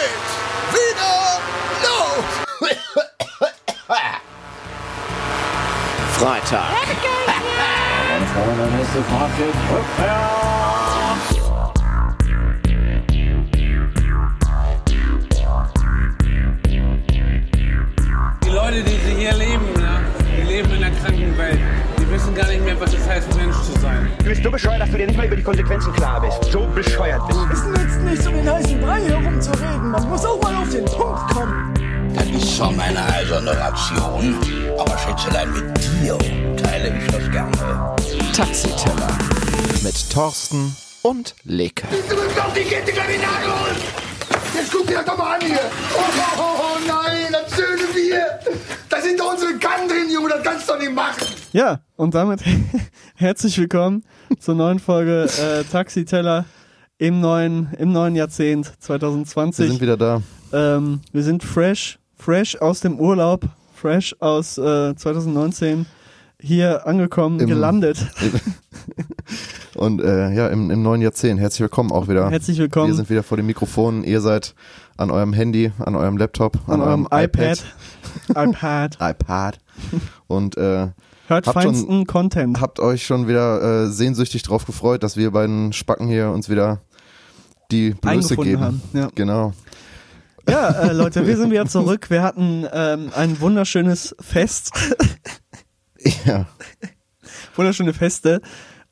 geht wieder los. Freitag. Meine Freunde, nächste Fahrt geht rückwärts. Die Leute, die sie hier leben, ne, die leben in einer kranken Welt. Wissen gar nicht mehr, was es heißt, Mensch zu sein. Du bist so bescheuert, dass du dir nicht mal über die Konsequenzen klar bist. So bescheuert bist du. Es nützt nichts, um den heißen Brei herumzureden. Man muss auch mal auf den Punkt kommen. Das ist zwar meine eiserne Ration, aber Schätzelein, mit dir teile ich das gerne. Taxiteller. Mit Thorsten und Leke. Du bist doch die Kette Kriminal holen! Jetzt guck dir das doch mal an hier! Oh, oh, oh, oh nein, das schöne Bier! Da sind doch unsere Kannen drin, Junge, das kannst du doch nicht machen! Ja, und damit herzlich willkommen zur neuen Folge äh, Taxiteller im neuen, im neuen Jahrzehnt 2020. Wir sind wieder da. ähm, wir sind fresh, fresh aus dem Urlaub, fresh aus äh, 2019 hier angekommen, Im- gelandet. Und äh, ja, im, im neuen Jahrzehnt. Herzlich willkommen auch wieder. Herzlich willkommen. Wir sind wieder vor dem Mikrofon. Ihr seid an eurem Handy, an eurem Laptop, an eurem iPad, iPad. iPad. Und äh, Hört Habt schon- feinsten Content. habt euch schon wieder äh, sehnsüchtig drauf gefreut, dass wir beiden Spacken hier uns wieder die Blöße geben. haben, ja. Genau. Ja, äh, Leute, wir sind wieder zurück. Wir hatten ähm, ein wunderschönes Fest. Ja. wunderschöne Feste.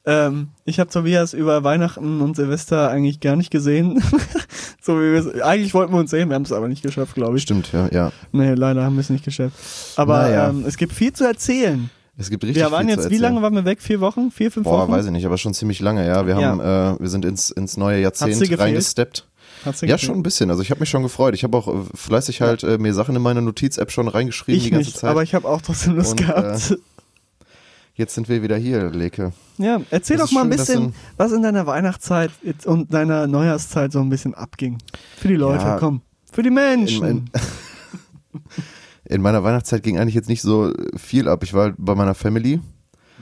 Ähm, ich habe Tobias über Weihnachten und Silvester eigentlich gar nicht gesehen. so wie wir eigentlich wollten wir uns sehen, wir haben es aber nicht geschafft, glaube ich. Stimmt, ja, ja. Nee, leider haben wir es nicht geschafft. Aber Naja. ähm, es gibt viel zu erzählen. Es gibt richtig wir waren jetzt, wie lange waren wir weg? Vier Wochen? Vier, fünf Boah, Wochen? weiß ich nicht, aber schon ziemlich lange, ja. Wir haben, äh, wir sind ins, ins neue Jahrzehnt reingesteppt. Ja, schon ein bisschen. Also ich habe mich schon gefreut. Ich habe auch äh, fleißig halt äh, mir Sachen in meine Notiz-App schon reingeschrieben Ich die ganze nicht, Zeit. aber ich habe auch trotzdem Lust Und, äh, gehabt. Jetzt sind wir wieder hier, Leke. ja, erzähl das doch mal ein schön, bisschen, was in deiner Weihnachtszeit und deiner Neujahrszeit so ein bisschen abging. Für die Leute, Ja, komm. Für die Menschen. In, in meiner Weihnachtszeit ging eigentlich jetzt nicht so viel ab. Ich war halt bei meiner Family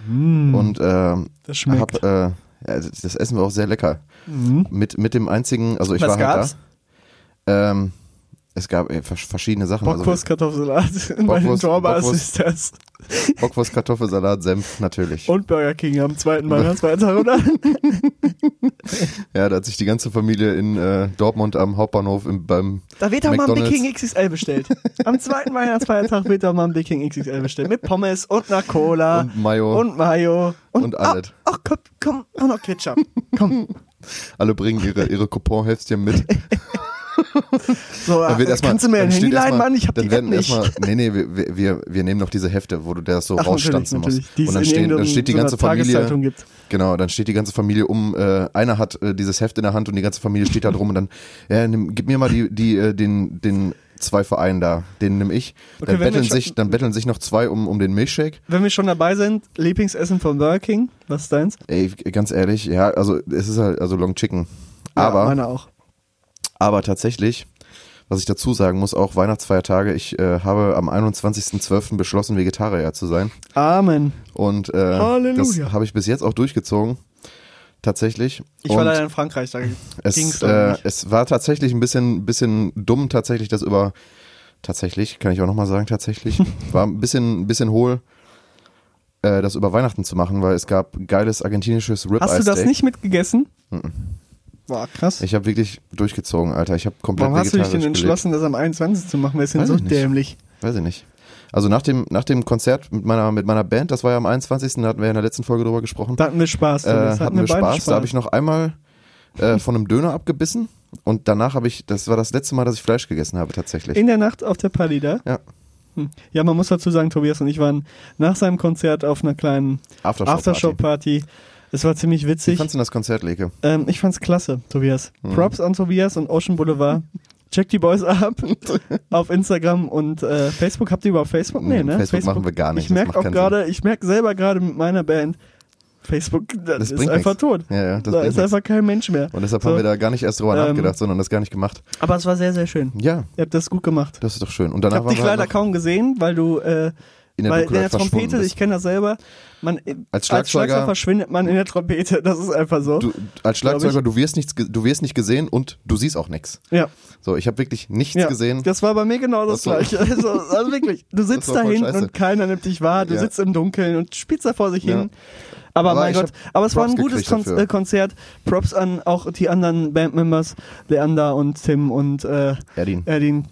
und ähm, Mm. das schmeckt. hab, äh, ja, das Essen war auch sehr lecker. Mhm. Mit, mit dem einzigen, also ich Was war gab's? halt da. Ähm, es gab äh, vers- verschiedene Sachen. Bockwurst, Kartoffelsalat. Bei den Bockwurst. ist das. Also Bockwurst, Kartoffelsalat, Senf, natürlich. Und Burger King am zweiten Weihnachtsfeiertag, oder? Ja, da hat sich die ganze Familie in äh, Dortmund am Hauptbahnhof im, beim Da wird auch mal ein Big. King XXL bestellt. Am zweiten Weihnachtsfeiertag wird auch mal ein Big King XXL bestellt. Mit Pommes und einer Cola. und Mayo. Und Mayo. Und alles. Ach, ach komm, komm, auch noch Ketchup. Komm. Alle bringen ihre, ihre Couponheftchen mit. So, Dann wird äh, erstmal, kannst du mir ein Handy leihen, Mann? Ich hab die werden nicht. erstmal, nee, nee, wir, wir, wir nehmen noch diese Hefte, wo du das so Ach, rausstanzen natürlich, musst. Und dann, stehen, dann steht die so ganze Familie, gibt. genau, dann steht die ganze Familie um, äh, einer hat äh, dieses Heft in der Hand und die ganze Familie steht da drum und dann, ja, nimm, gib mir mal die, die, äh, den, den zwei Vereinen da, den nimm ich. Dann betteln sich, dann betteln sich noch zwei um, um den Milchshake. Wenn wir schon dabei sind, Lieblingsessen von Burger King. Was ist deins? Ey, ganz ehrlich, ja, also es ist halt, also Long Chicken. Aber, Ja, meine auch. Aber tatsächlich, was ich dazu sagen muss, auch Weihnachtsfeiertage, ich äh, habe am 21.12. beschlossen, Vegetarier zu sein. Amen. Und äh, Halleluja. das habe ich bis jetzt auch durchgezogen. Tatsächlich. Ich und war leider in Frankreich, da ging's es, äh, nicht. es war tatsächlich ein bisschen, bisschen dumm, tatsächlich das über tatsächlich, kann ich auch nochmal sagen, tatsächlich. war ein bisschen, ein bisschen hohl, äh, das über Weihnachten zu machen, weil es gab geiles argentinisches Ribeye Hast du das nicht mitgegessen? Boah, krass. Ich habe wirklich durchgezogen, Alter. Ich habe komplett Warum hast du dich denn gelebt. entschlossen, das am 21. zu machen? Wir sind Weiß so dämlich. Weiß ich nicht. Also nach dem, nach dem Konzert mit meiner, mit meiner Band, das war ja am 21. Da hatten wir ja in der letzten Folge drüber gesprochen. Da hatten wir Spaß. äh, Tobias. hatten wir beide Spaß. Da habe ich noch einmal äh, von einem Döner abgebissen und danach habe ich, das war das letzte Mal, dass ich Fleisch gegessen habe tatsächlich. In der Nacht auf der Party da? Ja. Hm. Ja, man muss dazu sagen, Tobias und ich waren nach seinem Konzert auf einer kleinen Aftershow-Party. Aftershow-Party. Es war ziemlich Wie witzig. fandst du das Konzert, Leke? Ähm, ich fand's klasse, Tobias. Mhm. Props an Tobias und Ocean Boulevard. Check die Boys ab auf Instagram und äh, Facebook. Habt ihr überhaupt Facebook? Nee, Nee, ne? Facebook machen wir gar nicht. Ich merke auch gerade, ich merke selber gerade mit meiner Band, Facebook, das, Das ist einfach nix. tot. Ja, ja, das da ist nix. einfach kein Mensch mehr. Und deshalb So. haben wir da gar nicht erst drüber Ähm, nachgedacht, sondern das gar nicht gemacht. Aber es war sehr, sehr schön. Ja, Ihr habt das gut gemacht. das ist doch schön. Und Ich danach habe dich waren wir leider halt noch, kaum gesehen, weil du äh, in der Weil in der Trompete, ich kenne das selber, man, Als Schlagzeuger- verschwindet man in der Trompete, das ist einfach so. Du, als Schlagzeuger, du wirst, nichts, ge- du wirst nicht gesehen und du siehst auch nichts. ja. So, ich habe wirklich nichts Ja, gesehen. das war bei mir genau das, Das gleiche. Also, also wirklich, du sitzt da hinten scheiße. und keiner nimmt dich wahr, du Ja. sitzt im Dunkeln und spielst da vor sich Ja. hin. Aber, Aber mein Gott, aber es war ein Props gutes Kon dafür. äh, Konzert. Props an auch die anderen Bandmembers, Leander und Tim und äh, Erdin. Erdin.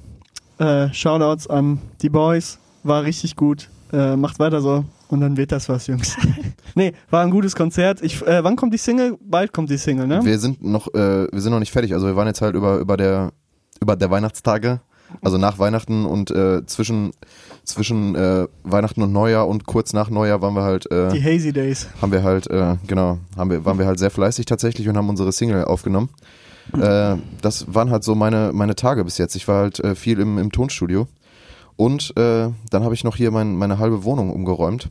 Äh, Shoutouts an die Boys, war richtig gut. Äh, macht weiter so und dann wird das was, Jungs. nee, war ein gutes Konzert. Ich, äh, wann kommt die Single? Bald kommt die Single, ne? Wir sind noch, äh, wir sind noch nicht fertig. Also wir waren jetzt halt über, über der, über der Weihnachtstage, also nach Weihnachten und äh, zwischen, zwischen äh, Weihnachten und Neujahr und kurz nach Neujahr waren wir halt, äh, die Hazy Days. haben wir halt, äh, genau, haben wir, waren wir halt sehr fleißig tatsächlich und haben unsere Single aufgenommen. Äh, das waren halt so meine, meine Tage bis jetzt. Ich war halt äh, viel im, im Tonstudio. Und äh, dann habe ich noch hier mein, meine halbe Wohnung umgeräumt.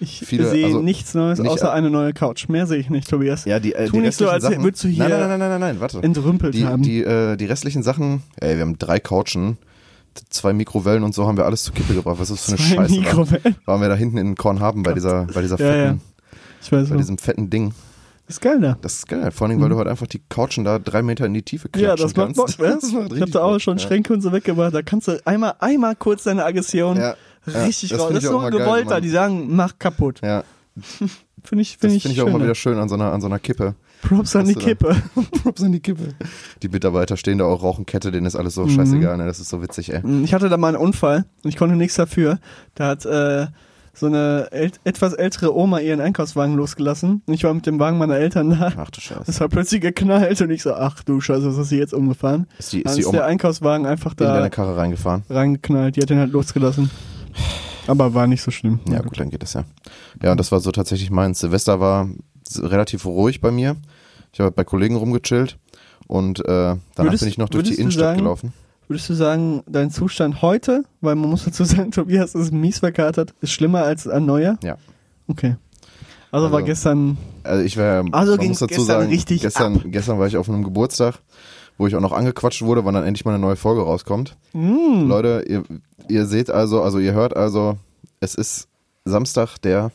Ich Viele- sehe also nichts Neues nicht- außer eine neue Couch. Mehr sehe ich nicht, Tobias. Ja, die, äh, Tu nicht so, als restlichen würdest du hier Nein, nein, nein, nein, nein, nein warte. entrümpelt Die, haben. die, äh, die restlichen Sachen, ey, wir haben drei Couchen, zwei Mikrowellen und so haben wir alles zur Kippe gebracht. Was ist das für eine Zwei Scheiße? Mikrowellen. Waren wir da hinten in Kornhaben bei dieser, bei dieser Ja, fetten, Ich weiß bei noch. diesem fetten Ding. Das ist geil da. Das ist geil, vor allem, weil du halt einfach die Couchen da drei Meter in die Tiefe klatschen Ja, das macht kannst. Bock, ne? Das macht Ich hab da auch Bock, schon ja. Schränke und so weggemacht. Da kannst du einmal, einmal kurz deine Aggression Ja, ja, richtig das raus. Das ist so mal ein Gewollter, die sagen, mach kaputt. Ja, Finde ich, finde ich, finde ich auch immer schöner. wieder schön an so einer, an so einer Kippe. Props an die Kippe. Props an die Kippe. Die Mitarbeiter stehen da auch, rauchen Kette, denen ist alles Mhm. so scheißegal, ne? Das ist so witzig, ey. Ich hatte da mal einen Unfall und ich konnte nichts dafür. Da hat äh, so eine ält etwas ältere Oma ihren Einkaufswagen losgelassen. Und ich war mit dem Wagen meiner Eltern da. Ach du Scheiße. Es hat plötzlich geknallt und ich so, ach du Scheiße, was hast du jetzt umgefahren? Ist die, ist die ist der Einkaufswagen einfach in da deine Karre reingefahren? reingeknallt. Die hat den halt losgelassen. Aber war nicht so schlimm. Ja, gut, dann geht das ja. Ja, und das war so tatsächlich meins. Silvester war relativ ruhig bei mir. Ich habe bei Kollegen rumgechillt und äh, danach Würdest- bin ich noch durch die Innenstadt sagen- gelaufen. Würdest du sagen, dein Zustand heute, weil man muss dazu sagen, Tobias ist mies verkatert, ist schlimmer als an Neujahr? Ja. Okay. Also, war Also- gestern, Also ich war, Also muss dazu gestern sagen, richtig gestern, gestern war ich auf einem Geburtstag, wo ich auch noch angequatscht wurde, wann dann endlich mal eine neue Folge rauskommt. Mm. Leute, ihr, ihr seht also, also ihr hört also, es ist Samstag, der,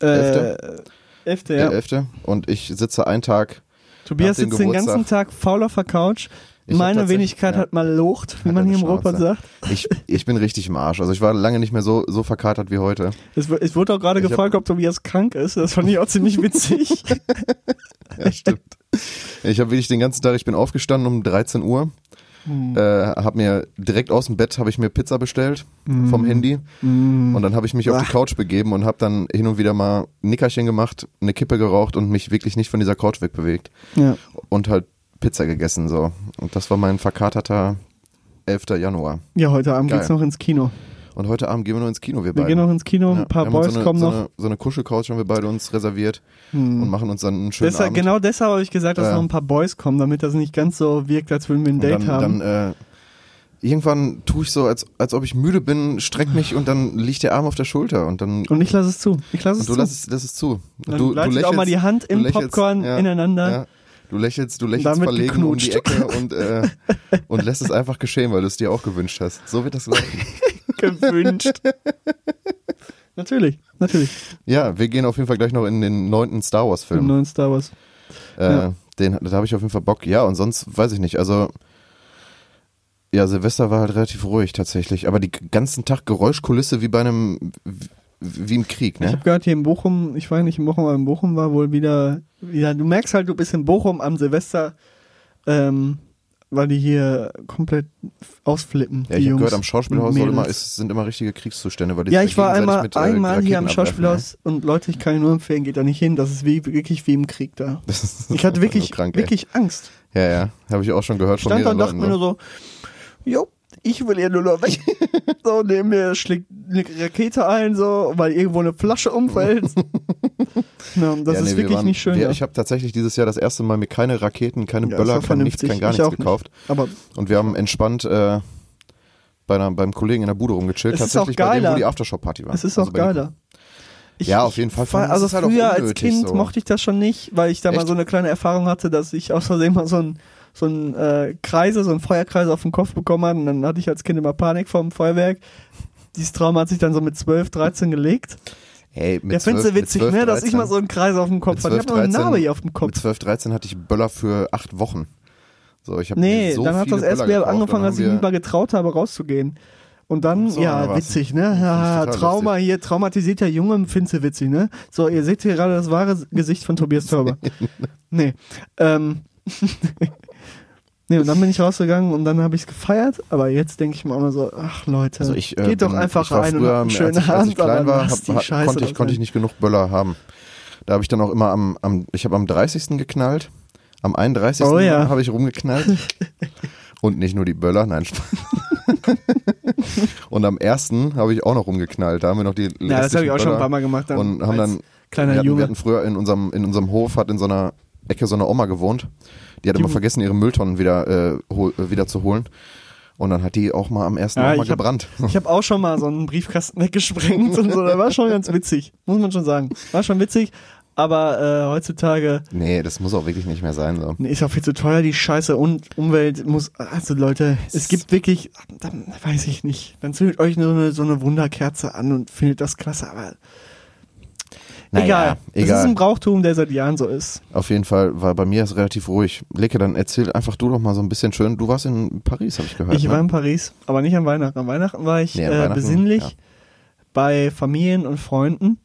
äh, Elfte? Elfte, der ja. 11. und ich sitze einen Tag Tobias sitzt den ganzen Tag faul auf der Couch. Ich hab Meine Wenigkeit ja. hat mal locht, wie man hier im Ruhrpott Schnauze. sagt. Ich, ich bin richtig im Arsch. Also ich war lange nicht mehr so, so verkatert wie heute. Es, es wurde auch gerade Ich hab- gefragt, ob Tobias krank ist. Das fand ich auch ziemlich witzig. Ja, stimmt. Ich habe wirklich den ganzen Tag, ich bin aufgestanden um 13 Uhr, Hm. äh, habe mir direkt aus dem Bett habe ich mir Pizza bestellt Hm. vom Handy und dann habe ich mich auf die. Couch begeben und habe dann hin und wieder mal ein Nickerchen gemacht, eine Kippe geraucht und mich wirklich nicht von dieser Couch wegbewegt ja. und halt Pizza gegessen so. Und das war mein verkaterter 11. Januar. ja, heute Abend Geil. geht's noch ins Kino. Und heute Abend gehen wir nur ins Kino, wir Wir beide. gehen noch ins Kino, Ja, ein paar wir Boys so eine, kommen so noch. Eine, so eine Kuschelcouch haben wir beide uns reserviert und machen uns dann einen schönen Deshalb, Abend. genau deshalb habe ich gesagt, dass Ja. noch ein paar Boys kommen, damit das nicht ganz so wirkt, als würden wir ein Date dann, haben. dann äh, irgendwann tue ich so, als, als ob ich müde bin, streck mich und dann liegt der Arm auf der Schulter und dann und ich lasse es zu. Ich lasse es und du zu. lässt es, lässt es zu. Dann du, gleitet auch mal die Hand im lächelst, Popcorn ineinander. Ja. Du lächelst, du lächelst Damit verlegen um die geknutscht. Ecke und, äh, und lässt es einfach geschehen, weil du es dir auch gewünscht hast. So wird das laufen. gewünscht. natürlich, natürlich. ja, wir gehen auf jeden Fall gleich noch in den neunten Star Wars Im Film. neuen Star Wars. Äh, Ja. den, da habe ich auf jeden Fall Bock. Ja, und sonst weiß ich nicht. Also, ja, Silvester war halt relativ ruhig tatsächlich. Aber die ganzen Tag Geräuschkulisse wie bei einem, wie, im Krieg, Ich ne? habe gehört, hier in Bochum, ich war nicht in Bochum, aber in Bochum war wohl wieder, ja, du merkst halt, du bist in Bochum am Silvester, ähm, weil die hier komplett ausflippen. Ja, ich habe gehört, am Schauspielhaus immer, es sind immer richtige Kriegszustände, weil die Ja, ich war einmal, mit, äh, einmal hier am abwerfen, Schauspielhaus und Leute, ich kann Ihnen nur empfehlen, geht da nicht hin. Das ist wie, wirklich wie im Krieg da. ne? Ist Ich hatte wirklich, krank, wirklich Angst. Ja, ja, habe ich auch schon gehört von stand da und mehreren dachte mir Leuten. nur so, jo, ich will hier nur noch weg. so, neben mir schlägt eine Rakete ein, so, weil irgendwo eine Flasche umfällt. ja, das ja, ist nee, wir wirklich waren, nicht schön. Wir, ja. Ich habe tatsächlich dieses Jahr das erste Mal mir keine Raketen, keine Ja, Böller, ist kein nichts, kein gar Ich nichts auch nicht. gekauft. Aber Und wir haben entspannt äh, bei einer, beim Kollegen in der Bude rumgechillt. Es ist Tatsächlich auch bei dem, wo die Aftershow-Party war. es ist Also auch den- geiler. Ich, Ja, auf jeden Fall. Das also ist halt früher als unnötig Kind so. mochte ich das schon nicht, weil ich da mal so eine kleine Erfahrung hatte, dass ich aus Versehen mal so ein so ein äh, Kreise, so ein Feuerkreis auf den Kopf bekommen habe und dann hatte ich als Kind immer Panik vom Feuerwerk. dieses Trauma hat sich dann so mit 12, 13 gelegt. Ey, mit Der findest 12 du witzig, 12, ne? Dass ich 13 mal so einen Kreis auf dem Kopf hatte. Ich 12, hab noch eine 13 Narbe hier auf dem Kopf. Mit 12, 13 hatte ich Böller für acht Wochen. So, ich habe Nee, so dann hat das erst wieder angefangen, dass ich mich mal getraut habe, rauszugehen. Und dann, So, ja, witzig, ne? Ja, Trauma hier, traumatisierter Junge, findest du witzig, ne? So, ihr seht hier gerade das wahre Gesicht von Tobias Tauber. nee. Ähm. nee, und dann bin ich rausgegangen und dann habe ich es gefeiert, aber jetzt denke ich mir auch mal so, ach Leute, Also ich, äh, geht doch einfach rein und früher, habt einen als schönen ich, als ich klein war, lasst die hab, Scheiße konnte, ich, konnte ich nicht genug Böller haben. Da habe ich dann auch immer am, am ich habe am 30. geknallt, am 31. Oh ja. habe ich rumgeknallt. Und nicht nur die Böller, nein. Und am 1. habe ich auch noch rumgeknallt. Da haben wir noch die Ja, das habe ich auch schon ein Böller paar Mal gemacht. Dann und haben als dann kleiner wir hatten, Junge. wir hatten früher in unserem in unserem Hof hat in so einer Ecke so eine Oma gewohnt. Die hat Die- immer vergessen ihre Mülltonnen wieder äh, hol, äh, wieder zu holen. Und dann hat die auch mal am ersten Ja, mal hab- gebrannt. Ich habe auch schon mal so einen Briefkasten weggesprengt und so. Das war schon ganz witzig, muss man schon sagen. War schon witzig, aber äh, heutzutage Nee, das muss auch wirklich nicht mehr sein. So. nee, ist auch viel zu teuer, die Scheiße. Und Umwelt muss, also Leute, es gibt wirklich, dann weiß ich nicht, dann zündet euch so eine, so eine Wunderkerze an und findet das klasse, aber Naja, egal. Das ist egal. ein Brauchtum, der seit Jahren so ist. Auf jeden Fall war bei mir es relativ ruhig. Leke, dann erzähl einfach du doch mal so ein bisschen schön. Du warst in Paris, habe ich gehört. Ich ne? war in Paris, aber nicht an Weihnachten. An Weihnachten war ich Nee, äh, Weihnachten, besinnlich ja. bei Familien und Freunden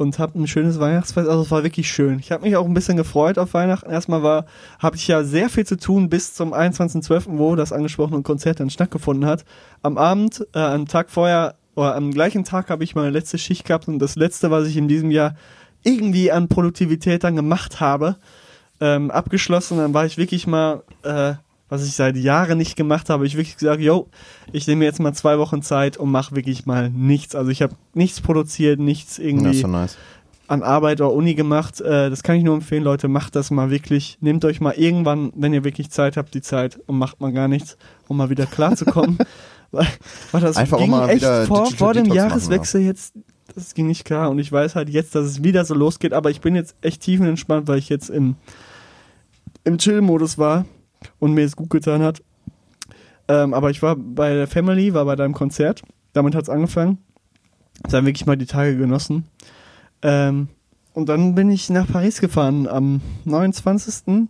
und habe ein schönes Weihnachtsfest. Also es war wirklich schön. Ich habe mich auch ein bisschen gefreut auf Weihnachten. Erstmal war, habe ich ja sehr viel zu tun bis zum 21.12., wo das angesprochene Konzert dann stattgefunden hat. Am Abend, äh, am Tag vorher oder am gleichen Tag habe ich meine letzte Schicht gehabt und das letzte, was ich in diesem Jahr irgendwie an Produktivität dann gemacht habe, ähm, abgeschlossen. Dann war ich wirklich mal, äh, was ich seit Jahren nicht gemacht habe, ich wirklich gesagt, yo, ich nehme jetzt mal zwei Wochen Zeit und mache wirklich mal nichts. Also ich habe nichts produziert, nichts Ja, irgendwie so nice. an Arbeit oder Uni gemacht. Äh, das kann ich nur empfehlen, Leute, macht das mal wirklich. Nehmt euch mal irgendwann, wenn ihr wirklich Zeit habt, die Zeit und macht mal gar nichts, um mal wieder klarzukommen. weil, weil das Einfach auch ging mal echt vor, vor dem Detox machen, Jahreswechsel jetzt, das ging nicht klar und ich weiß halt jetzt, dass es wieder so losgeht, aber ich bin jetzt echt tiefenentspannt, weil ich jetzt im, im Chill-Modus war und mir es gut getan hat. Ähm, aber ich war bei der Family, war bei deinem Konzert. Damit hat es angefangen. Dann wirklich mal die Tage genossen. Ähm, und dann bin ich nach Paris gefahren am 29.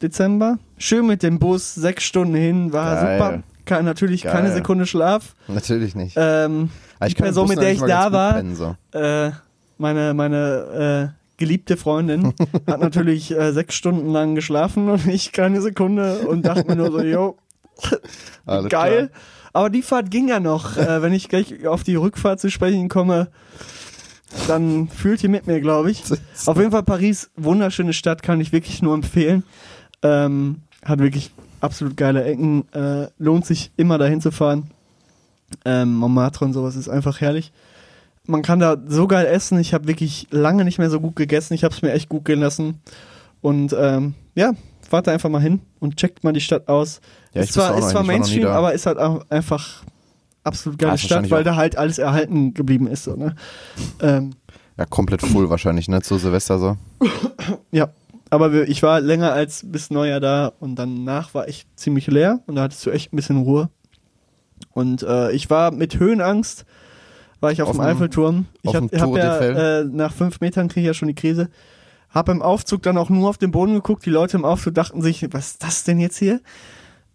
Dezember. Schön mit dem Bus, sechs Stunden hin, war Geil. super. Ke natürlich Geil. keine Sekunde Schlaf. Natürlich nicht. Ähm, Aber die kann Person, mit der ich da war, pennen, so. äh, meine, meine äh, geliebte Freundin hat natürlich äh, sechs Stunden lang geschlafen und ich keine Sekunde und dachte mir nur so, yo, Alles geil. Aber die Fahrt ging ja noch. Äh, wenn ich gleich auf die Rückfahrt zu sprechen komme, dann fühlt ihr mit mir, glaube ich. Auf jeden Fall Paris, wunderschöne Stadt, kann ich wirklich nur empfehlen. Ähm, hat wirklich absolut geile Ecken. Äh, lohnt sich immer dahin zu fahren. Ähm, Montmartre und sowas ist einfach herrlich. Man kann da so geil essen. Ich habe wirklich lange nicht mehr so gut gegessen. Ich habe es mir echt gut gehen lassen. Und ähm, ja, fahrt da einfach mal hin und checkt mal die Stadt aus. Ja, ist zwar, ist zwar Mainstream, aber ist halt auch einfach absolut geile ist Stadt, weil da halt alles erhalten geblieben ist. So, ne? ähm, Ja, komplett full wahrscheinlich, ne? Zu Silvester so. ja, aber wir, ich war länger als bis Neujahr da und danach war ich ziemlich leer und da hattest du echt ein bisschen Ruhe. Und äh, ich war mit Höhenangst, war ich auf, Auf dem Eiffelturm. Ich auf hab, ja, äh, nach fünf Metern kriege ich ja schon die Krise. Hab im Aufzug dann auch nur auf den Boden geguckt. Die Leute im Aufzug dachten sich, was ist das denn jetzt hier?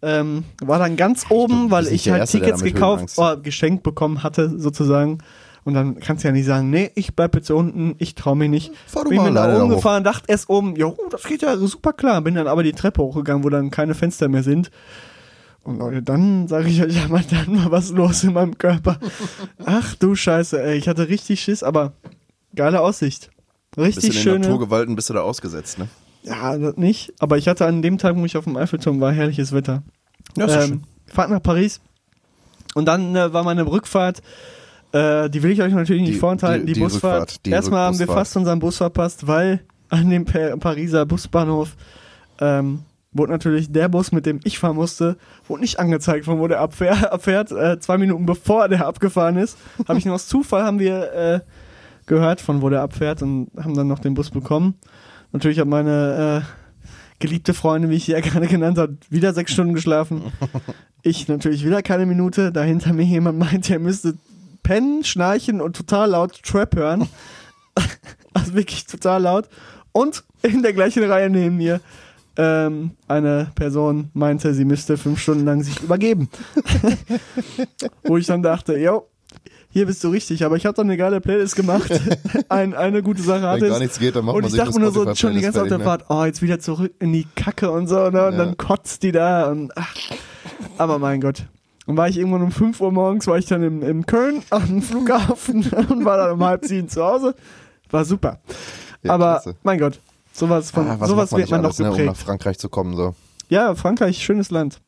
Ähm, war dann ganz oben, du weil ich halt Erste, Tickets gekauft, oder geschenkt bekommen hatte, sozusagen. Und dann kannst du ja nicht sagen, nee, ich bleib jetzt unten, ich trau mich nicht. Fahr du bin mal alleine oben gefahren, dachte erst oben, jo, das geht ja super klar. Bin dann aber die Treppe hochgegangen, wo dann keine Fenster mehr sind. Und Leute, dann sage ich euch ja mal, dann mal was los in meinem Körper. Ach du Scheiße, ey, ich hatte richtig Schiss, aber geile Aussicht. Richtig den schöne. Naturgewalten bist du da ausgesetzt, ne? Ja, das nicht. Aber ich hatte an dem Tag, wo ich auf dem Eiffelturm war, herrliches Wetter. Ja, ähm, Fahrt nach Paris. Und dann äh, war meine Rückfahrt. Äh, die will ich euch natürlich nicht Die- vorenthalten, die, die- die Busfahrt. Erstmal haben wir fast unseren Bus verpasst, weil an dem Pa- Pariser Busbahnhof ähm, wurde natürlich der Bus, mit dem ich fahren musste, wurde nicht angezeigt, von wo der abfähr, abfährt. Äh, zwei Minuten bevor der abgefahren ist, habe ich nur aus Zufall haben wir äh, gehört, von wo der abfährt und haben dann noch den Bus bekommen. Natürlich hat meine äh, geliebte Freundin, wie ich sie ja gerade genannt habe, wieder sechs Stunden geschlafen. Ich natürlich wieder keine Minute. Dahinter mir jemand meinte, er müsste pennen, schnarchen und total laut Trap hören. also wirklich total laut. Und in der gleichen Reihe neben mir ähm, eine Person meinte, sie müsste fünf Stunden lang sich übergeben. Wo ich dann dachte, jo, hier bist du richtig, aber ich habe dann eine geile Playlist gemacht. Ein, eine gute Sache hatte Wenn gar nichts geht, dann macht Und ich dachte mir nur so schon die ganze Zeit auf der Playlist Fahrt, oh, jetzt wieder zurück in die Kacke und so, ne? Und Ja. dann kotzt die da und ach, aber mein Gott. Und war ich irgendwann um 5 Uhr morgens, war ich dann im, im Köln am Flughafen und war dann um halb sieben zu Hause. War super. Ja, aber klasse. mein Gott, sowas von Ah, was sowas man wird man nicht noch alles, ne, um geprägt. nach Frankreich zu kommen. So. Ja, Frankreich, schönes Land.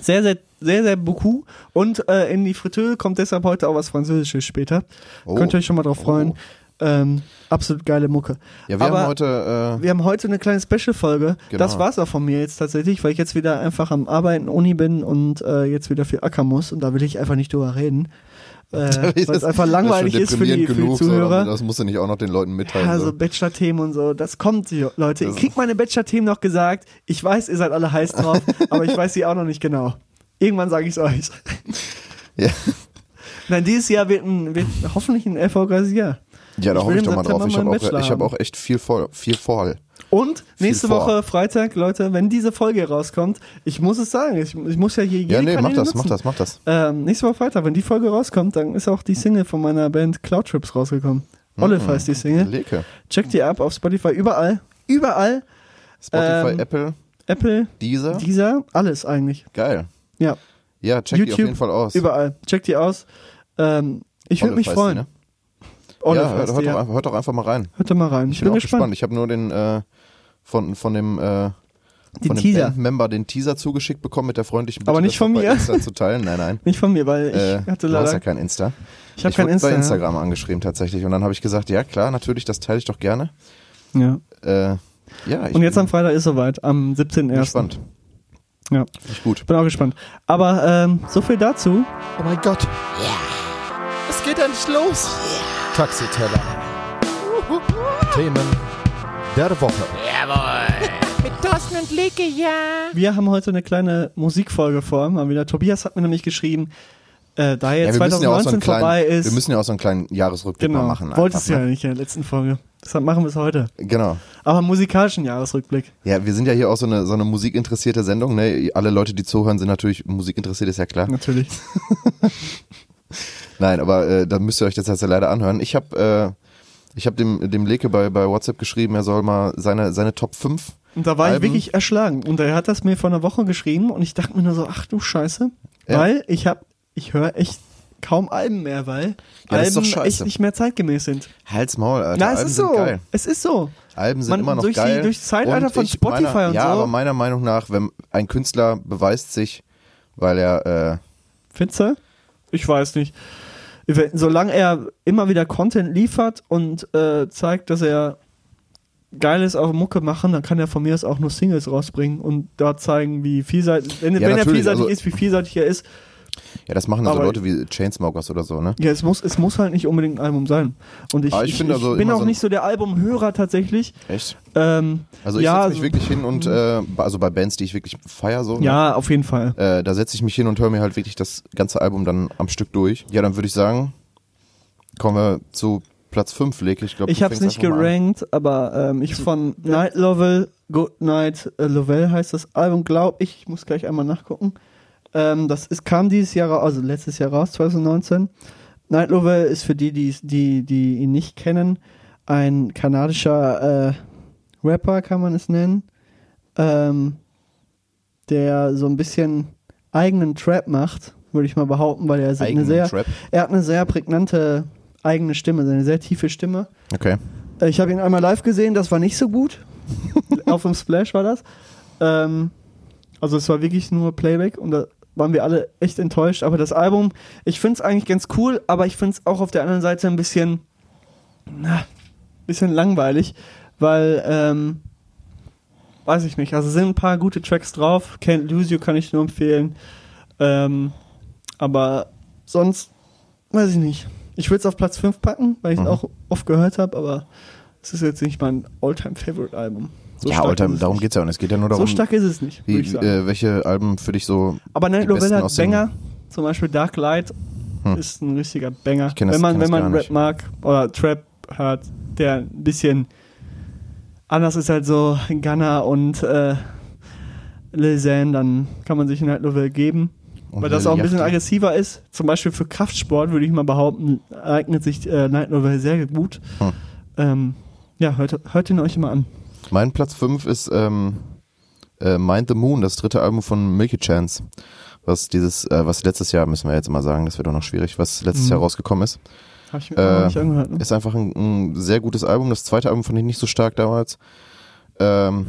Sehr, sehr, sehr, sehr beaucoup. Und äh, in die Fritteuse kommt deshalb heute auch was Französisches später. Oh. Könnt ihr euch schon mal drauf freuen. Oh. Ähm, absolut geile Mucke. Ja, wir Aber haben heute. Äh, wir haben heute eine kleine Special-Folge. Genau. Das war's auch von mir jetzt tatsächlich, weil ich jetzt wieder einfach am Arbeiten, Uni bin und äh, jetzt wieder viel ackern muss. Und da will ich einfach nicht drüber reden. Äh, weil es einfach langweilig schon ist für die, deprimierend für die genug, so, Zuhörer. das musst du nicht auch noch den Leuten mitteilen. Ja, so so. Bachelor-Themen und so, das kommt, Leute. Ich krieg meine Bachelor-Themen noch gesagt. Ich weiß, ihr seid alle heiß drauf, aber ich weiß sie auch noch nicht genau. Irgendwann sage ich es euch. Ja. Nein, dieses Jahr wird, ein, wird hoffentlich ein erfolgreiches Jahr. Ja, da hoffe ich doch mal drauf. Ich habe auch, ich hab auch echt viel vor. Viel vor. Und nächste vor. Woche Freitag, Leute, wenn diese Folge rauskommt, ich muss es sagen, ich, ich muss ja hier jede Ja, nee, mach Kanäle das, mach nutzen. das, mach das. Ähm, nächste Woche Freitag, wenn die Folge rauskommt, dann ist auch die Single von meiner Band Cloud Trips rausgekommen. Olive heißt die Single. Leke. Checkt die ab auf Spotify, überall. Überall. Spotify, Ähm, Apple, Apple, Deezer. dieser, alles eigentlich. Geil. Ja, Ja, check die auf jeden Fall aus. überall. Checkt die aus. Ähm, ich würde mich freuen. die, ne? Olive ja, hört, heißt hört, doch ja. einfach, hört doch einfach mal rein. Hört doch mal rein. Ich, Ich bin, bin auch gespannt. gespannt. Ich habe nur den äh, von, von dem, äh, Den von dem Teaser. Bandmember den Teaser zugeschickt bekommen mit der freundlichen Bitte, Aber nicht das von mir. Insta zu teilen. Nein, nein. Nicht von mir, weil ich äh, hatte du hast leider. ja kein Insta. ich habe ich kein Insta. bei ja. Instagram angeschrieben tatsächlich und dann habe ich gesagt, ja klar, natürlich, das teile ich doch gerne. Ja. Äh, ja, ich Und jetzt bin am Freitag ist soweit, am 17.01. gespannt. Ja, Nicht gut. bin auch gespannt. Aber ähm, so viel dazu. Oh mein Gott. Es geht endlich los. Taxiteller. Themen der Woche. Wir haben heute eine kleine Musikfolge vor. Mal wieder. Tobias hat mir nämlich geschrieben, äh, da jetzt Ja, wir müssen ja auch so 2019 einen kleinen, vorbei ist. wir müssen ja auch so einen kleinen Jahresrückblick genau. mal machen. Wolltest du ja ne? nicht in der letzten Folge. Deshalb machen wir es heute. Genau. Aber einen musikalischen Jahresrückblick. Ja, wir sind ja hier auch so eine, so eine musikinteressierte Sendung. Ne? Alle Leute, die zuhören, sind natürlich musikinteressiert, ist ja klar. Natürlich. Nein, aber äh, da müsst ihr euch das jetzt ja leider anhören. Ich habe äh, ich hab dem, dem Leke bei, bei WhatsApp geschrieben, er soll mal seine, seine Top 5 Und da war Alben. ich wirklich erschlagen. Und er hat das mir vor einer Woche geschrieben und ich dachte mir nur so, ach du Scheiße. Ja. Weil ich hab, ich höre echt kaum Alben mehr, weil Ja, das Alben echt nicht mehr zeitgemäß sind. Hals Maul, Alter. Na, es Alben ist sind so. geil. Es ist so. Alben sind Man- immer noch durch die- geil. durchs Zeitalter Und von ich- Spotify meiner, und ja, so. aber meiner Meinung nach, wenn ein Künstler beweist sich, weil er äh, Findest du? Ich weiß nicht. Solange er immer wieder Content liefert und äh, zeigt, dass er geil ist auf Mucke machen, dann kann er von mir aus auch nur Singles rausbringen und dort zeigen, wie vielseitig, wenn, Ja, wenn er vielseitig also- ist, wie vielseitig er ist. Ja, das machen ja so Aber- Leute wie Chainsmokers oder so, ne? Ja, es muss, es muss halt nicht unbedingt ein Album sein. Und ich, Aber ich ich, ich also bin auch so nicht so der Albumhörer tatsächlich. Echt? Ähm, Also ich ja, setze mich wirklich hin und äh, also bei Bands, die ich wirklich feier so, ne? ja, auf jeden Fall. äh, da setze ich mich hin und höre mir halt wirklich das ganze Album dann am Stück durch. Ja, dann würde ich sagen, kommen wir zu Platz 5, Leke. Ich glaube, Ich habe es nicht gerankt, aber ähm, ich von Night Lovell, Good Night äh, Lovell heißt das Album, glaube ich. Ich muss gleich einmal nachgucken. Ähm, das ist, kam dieses Jahr, also letztes Jahr raus, 2019. Night Lovell ist für die, die, die, die ihn nicht kennen, ein kanadischer äh, Rapper, kann man es nennen, ähm, der so ein bisschen eigenen Trap macht, würde ich mal behaupten, weil er eine sehr, Trap? er hat eine sehr prägnante eigene Stimme, eine sehr tiefe Stimme. Okay. Äh, Ich habe ihn einmal live gesehen, das war nicht so gut. Auf dem Splash war das. Ähm, also es war wirklich nur Playback und da waren wir alle echt enttäuscht. Aber das Album, ich finde es eigentlich ganz cool, aber ich finde es auch auf der anderen Seite ein bisschen, na, bisschen langweilig, weil, ähm, weiß ich nicht, also sind ein paar gute Tracks drauf. Can't Lose You kann ich nur empfehlen. Ähm, aber sonst, weiß ich nicht. Ich würde es auf Platz 5 packen, weil ich es Mhm. auch oft gehört habe, aber es ist jetzt nicht mein All-Time-Favorite-Album. So ja, Alter, es darum nicht. geht's ja und es geht ja nur darum, So stark ist es nicht, wie, ich äh, welche Alben für dich so Aber Night besten hat Banger, zum Beispiel Dark Light ist ein richtiger Banger. kenn das- wenn man, wenn man Rap mag oder Trap hört, der ein bisschen anders ist halt so Gunna und äh, Lil Xan, dann kann man sich Night Lovell geben. Und weil das auch ein bisschen aggressiver ist. Zum Beispiel für Kraftsport würde ich mal behaupten, eignet sich äh, Night Lovell sehr gut. Hm. Ähm, ja, hört, hört ihn euch immer an. Mein Platz 5 ist ähm, äh, Mind the Moon, das dritte Album von Milky Chance. Was dieses, äh, was letztes Jahr, müssen wir jetzt mal sagen, das wird auch noch schwierig, was letztes Mhm. Jahr rausgekommen ist. Hab ich mir Äh, nicht angehört. Ne? Ist einfach ein, ein sehr gutes Album. Das zweite Album fand ich nicht so stark damals. Ähm,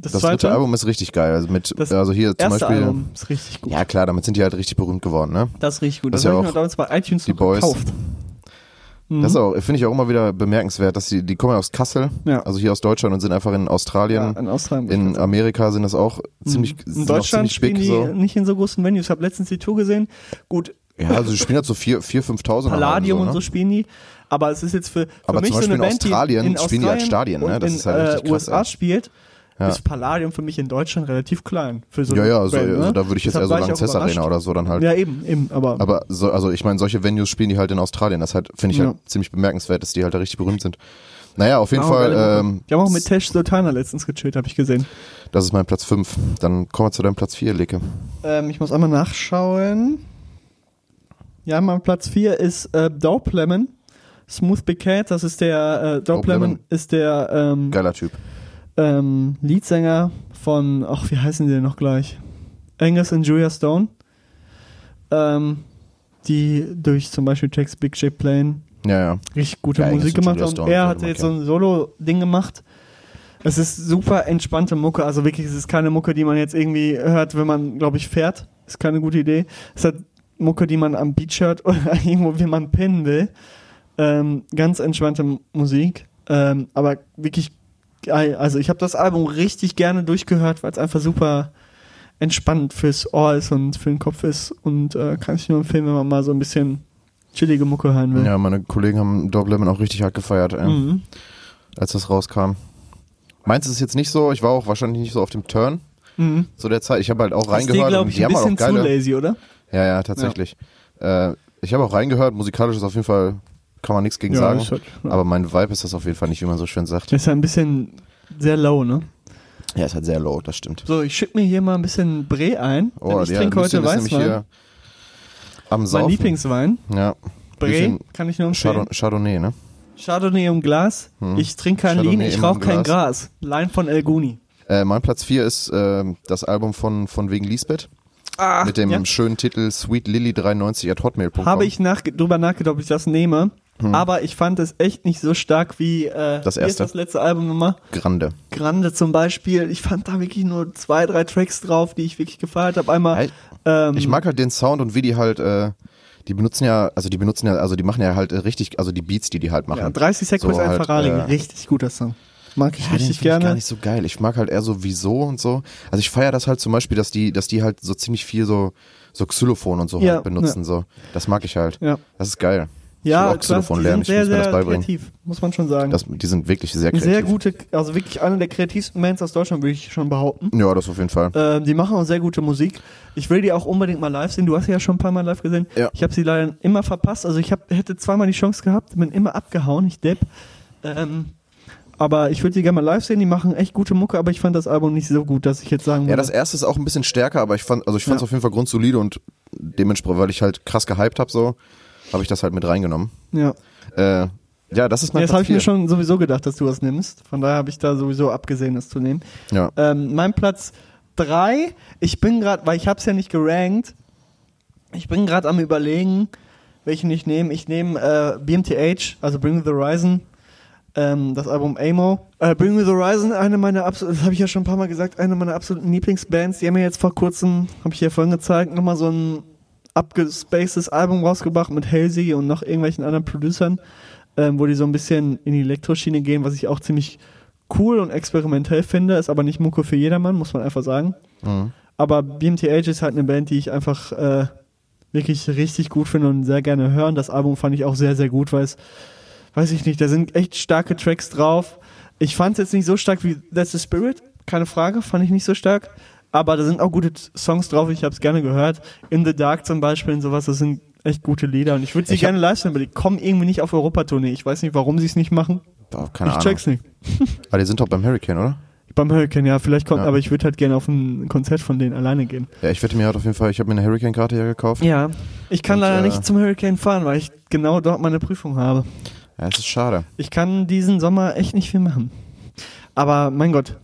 Das, das, zweite dritte Album ist richtig geil. Also mit, Das also hier zum Beispiel. Album ist richtig gut. Ja klar, damit sind die halt richtig berühmt geworden, ne? Das ist richtig gut. Das Das, ja habe ich auch mir damals bei iTunes die Boys. gekauft. Mhm. Das auch, finde ich auch immer wieder bemerkenswert, dass die, die kommen ja aus Kassel, Ja. also hier aus Deutschland und sind einfach in ja, Australien. in Australien. in Amerika sind das auch ziemlich, in sind auch Deutschland ziemlich spielen big die so. nicht in so großen Venues. Ich habe letztens die Tour gesehen. Gut, Ja, also die spielen halt so 4.000, 5.000 Palladium und so ne? spielen die. Aber es ist jetzt für, für Aber mich zum so eine Beispiel in Band, die Australien in spielen die halt Australien Stadien, ne? und Das in ist halt richtig äh, krass, USA ey. spielt, Ja. ist Palladium für mich in Deutschland relativ klein. Für so Ja, ja, so, Band, ne? also da würde ich jetzt Deshalb eher so Lanxess. Arena oder so dann halt. Ja, eben, eben. Aber, Aber so, also ich meine, solche Venues spielen die halt in Australien. Das halt, finde ich Ja. halt ziemlich bemerkenswert, dass die halt da richtig berühmt sind. Naja, auf jeden Ah, Fall, Mucke. ähm, die haben auch mit Tesh Sultana letztens gechillt, habe ich gesehen. das ist mein Platz 5. Dann kommen wir zu deinem Platz 4, Leke. Ähm, ich muss einmal nachschauen. Ja, mein Platz 4 ist äh, Dope Lemon. Smooth Big Cat, das ist der, äh, Dope, Dope Lemon, Lemon. ist der ähm, Geiler Typ. Ähm, Leadsänger von, ach, wie heißen die denn noch gleich? Angus und Julia Stone. Ähm, die durch zum Beispiel Text Big Shape Plane Ja, ja. richtig gute Ja, Musik gemacht haben. Stone, Er hat jetzt so ein Solo-Ding gemacht. Es ist super entspannte Mucke, also wirklich, es ist keine Mucke, die man jetzt irgendwie hört, wenn man, glaube ich, fährt. Ist keine gute Idee. Es hat Mucke, die man am Beach hört oder irgendwo, wie man pennen will. Ähm, ganz entspannte Musik, ähm, aber wirklich. Also ich habe das Album richtig gerne durchgehört, weil es einfach super entspannt fürs Ohr ist und für den Kopf ist und äh, kann ich nur empfehlen, wenn man mal so ein bisschen chillige Mucke hören will. Ja, meine Kollegen haben Dope Lemon auch richtig hart gefeiert, ey, Mhm. als das rauskam. Meins ist es jetzt nicht so, ich war auch wahrscheinlich nicht so auf dem Turn Mhm. zu der Zeit. Ich habe halt auch reingehört glaube und ich, die ein haben bisschen auch zu geile. lazy, oder? Ja, ja, tatsächlich. Äh, ich habe auch reingehört, musikalisch ist auf jeden Fall, kann man nichts gegen sagen. ist halt, ja. Aber mein Vibe ist das auf jeden Fall nicht, wie man so schön sagt. ist ja ein bisschen sehr low, ne? Ja, ist halt sehr low, das stimmt. So, ich schütte mir hier mal ein bisschen Bre ein. Oh, ich ja, trinke heute Weißwein. am Mein Saufen. Lieblingswein. Ja. Lucien kann ich nur empfehlen. Chardon- Chardonnay, ne? Chardonnay im Glas. Hm. Ich trinke kein Lean, ich rauche kein. Gras. Line von El Guni. Äh, mein Platz 4 ist äh, das Album von, von wegen Lisbeth. Ach, mit dem ja. schönen Titel Sweet Lily 93 at hotmail.com. Habe ich nach, drüber nachgedacht, ob ich das nehme. Aber ich fand es echt nicht so stark wie äh, Hm. Das erste. das letzte Album nochmal? Grande. Grande zum Beispiel. Ich fand da wirklich nur zwei, drei Tracks drauf, die ich wirklich gefeiert habe. Einmal ähm, Ich mag halt den Sound und wie die halt, äh, die benutzen ja, also die benutzen ja, also die machen ja halt äh, richtig, also die Beats, die die halt machen. ja, 30 Seconds So ein halt, Ferrari. äh, richtig guter Song. Mag ich Ja, richtig find ich gerne. gar nicht so geil. Ich mag halt eher so wieso und so. Also ich feiere das halt zum Beispiel, dass die, dass die halt so ziemlich viel so, so Xylophon und so Ja, halt benutzen. So. Das mag ich halt. Ja. Das ist geil. Ja, auch Xylophon die lernen, sind ich sehr, muss mir das beibringen. kreativ, muss man schon sagen. Das, die sind wirklich sehr kreativ. sehr gute, also wirklich eine der kreativsten Bands aus Deutschland, würde ich schon behaupten. Ja, das auf jeden Fall. Ähm, die machen auch sehr gute Musik. Ich will die auch unbedingt mal live sehen. Du hast sie ja schon ein paar Mal live gesehen. Ja. Ich habe sie leider immer verpasst. Also ich hab, hätte zweimal die Chance gehabt, bin immer abgehauen, ich depp. Ähm, aber ich würde die gerne mal live sehen. Die machen echt gute Mucke, aber ich fand das Album nicht so gut, dass ich jetzt sagen Ja, würde. das erste ist auch ein bisschen stärker, aber ich fand, also ich fand es Ja. auf jeden Fall grundsolide und dementsprechend, weil ich halt krass gehypt habe, so, habe ich das halt mit reingenommen. ja. Äh, ja, das ist mein Jetzt habe Platz ich mir schon sowieso gedacht, dass du das nimmst. Von daher habe ich da sowieso abgesehen, das zu nehmen. Ja. Ähm, mein Platz drei. Ich bin gerade, weil ich habe es ja nicht gerankt. Ich bin gerade am überlegen, welchen ich nehme. Ich nehme äh, BMTH, also Bring Me the Horizon. Ähm, das Album Amo. Äh, Bring Me the Horizon, eine meiner absoluten, das habe ich ja schon ein paar Mal gesagt, eine meiner absoluten Lieblingsbands. Die haben mir jetzt vor kurzem, habe ich ja vorhin gezeigt, nochmal so ein abgespacedes Album rausgebracht mit Halsey und noch irgendwelchen anderen Producern, ähm, wo die so ein bisschen in die Elektroschiene gehen, was ich auch ziemlich cool und experimentell finde, ist aber nicht Mucke für jedermann, muss man einfach sagen. Mhm. Aber BMTH ist halt eine Band, die ich einfach äh, wirklich richtig gut finde und sehr gerne hören. Das Album fand ich auch sehr, sehr gut, weil es, weiß ich nicht, da sind echt starke Tracks drauf. Ich fand es jetzt nicht so stark wie That's the Spirit, keine Frage, fand ich nicht so stark. Aber da sind auch gute Songs drauf, ich habe es gerne gehört. In the Dark zum Beispiel und sowas, das sind echt gute Lieder. Und ich würde sie Ich gerne live sehen, aber die kommen irgendwie nicht auf Europatournee. Ich weiß nicht, warum sie es nicht machen. Boah, keine ich Ahnung. check's nicht. Aber die sind doch beim Hurricane, oder? Beim Hurricane, ja, vielleicht kommt, Ja. aber ich würde halt gerne auf ein Konzert von denen alleine gehen. Ja, ich werde mir halt auf jeden Fall, ich habe mir eine Hurricane-Karte ja gekauft. Ja. Ich kann Und, leider äh, nicht zum Hurricane fahren, weil ich genau dort meine Prüfung habe. Ja, es ist schade. Ich kann diesen Sommer echt nicht viel machen. Aber mein Gott,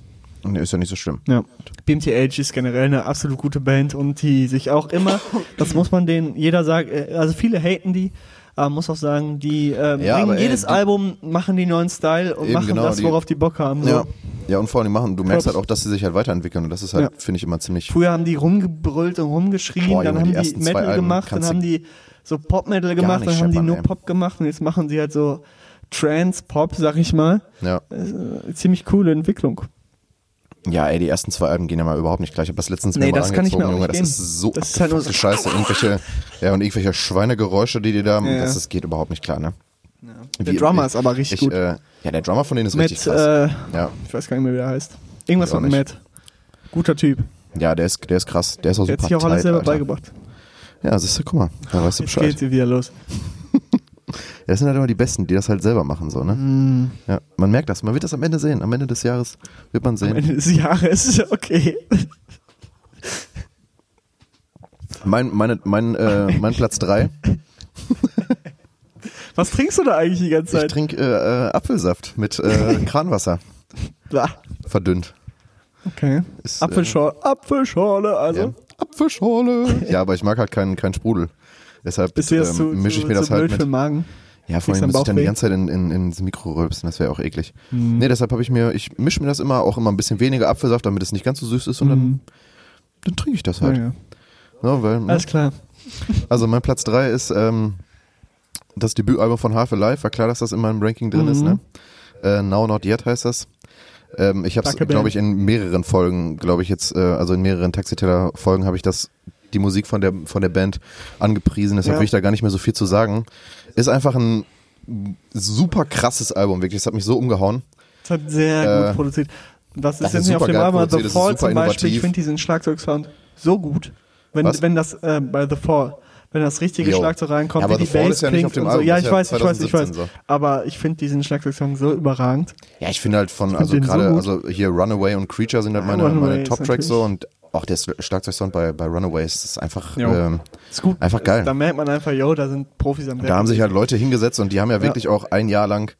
Nee, ist ja nicht so schlimm. ja. BMTH ist generell eine absolut gute Band und die sich auch immer, das muss man denen, jeder sagt, äh, also viele haten die, aber muss auch sagen, die ähm, Ja, bringen ey, jedes die- Album, machen die neuen Style und machen genau, das, die- worauf die Bock haben. So. Ja. Ja, und vor allem, die machen, du merkst Props. halt auch, dass sie sich halt weiterentwickeln und das ist halt, Ja. finde ich, immer ziemlich. Früher haben die rumgebrüllt und rumgeschrien, Boah, dann Junge, die haben die zwei Metal Alben gemacht, dann haben die so Pop-Metal gemacht, dann haben die nur ey. Pop gemacht und jetzt machen sie halt so Trance-Pop, sag ich mal. Ja. Äh, ziemlich coole Entwicklung. Ja, ey, die ersten zwei Alben gehen ja mal überhaupt nicht gleich. Ich habe das letztens Nee, mir mal das kann ich mir angezogen, Junge. nicht Das ist so Das ist halt so- Scheiße. Irgendwelche, ja, und irgendwelche Schweinegeräusche, die die da, Ja. das, das geht überhaupt nicht klar, ne? Der Wie- Drummer ich- ist aber richtig ich, gut. Äh, ja, der Drummer von denen ist Mit, richtig krass. äh, ja. ich weiß gar nicht mehr, wie der heißt. Irgendwas mit. Matt. Guter Typ. ja, der ist, der ist krass. Der ist auch Der super hat sich auch alles tight, selber Alter. beigebracht. Ja, siehst du, guck mal, da weißt du Jetzt Bescheid. geht sie wieder los. Das sind halt immer die Besten, die das halt selber machen, so, ne? Mm. Ja, man merkt das. Man wird das am Ende sehen. Am Ende des Jahres wird man Am sehen. Ende des Jahres, okay. Mein, meine, mein, äh, mein Platz drei. Was trinkst du da eigentlich die ganze Ich Zeit? trinke äh, äh, Apfelsaft mit äh, Kranwasser. Verdünnt. Okay. Ist, äh, Apfelschorle, Apfelschorle, also. Ja. Apfelschorle. Ja, aber ich mag halt keinen keinen Sprudel. Deshalb ähm, mische ich zu, mir das zu halt blöd für mit. den Magen? Ja, vor allem muss ich dann die ganze Zeit in, in, ins Mikro rülpsen, das wäre auch eklig. Mhm. Nee, deshalb habe ich mir, ich mische mir das immer, auch immer ein bisschen weniger Apfelsaft, damit es nicht ganz so süß ist und dann, dann trinke ich das halt. Mhm. Ja, ja. Ne, weil, ne? Alles klar. Also mein Platz 3 ist ähm, das Debütalbum von Half Alive. War klar, dass das in meinem Ranking drin ist. Mhm. Ne? Äh, Now Not Yet heißt das. Ähm, ich habe es, glaube ich, in mehreren Folgen, glaube ich jetzt, äh, also in mehreren Taxiteller-Folgen habe ich das, die Musik von der von der Band angepriesen. Deshalb Ja. will ich da gar nicht mehr so viel zu sagen. Ist einfach ein super krasses Album, wirklich. Das hat mich so umgehauen. Das hat sehr Äh, gut produziert. Was das ist jetzt nicht auf dem Album? The das Fall zum Beispiel, ich finde diesen Schlagzeugsound so gut. Wenn, Was? wenn das äh, bei The Fall, wenn das richtige Jo. Schlagzeug reinkommt, Ja, aber wie die Bass ist ja nicht klingt auf dem und so. Ja, das ich ja weiß, ich weiß, ich weiß. 2017 so. Aber ich finde diesen Schlagzeugsong so überragend. Ja, ich finde halt von, find also so gerade, gut. also hier Runaway und Creature sind halt meine, meine Top-Tracks so und auch der Schlagzeugsound bei, bei Runaway ist ist einfach, ähm, Ist gut. Einfach geil. Da merkt man einfach, yo, da sind Profis am Werk. da haben sich halt Leute hingesetzt und die haben ja Ja. wirklich auch ein Jahr lang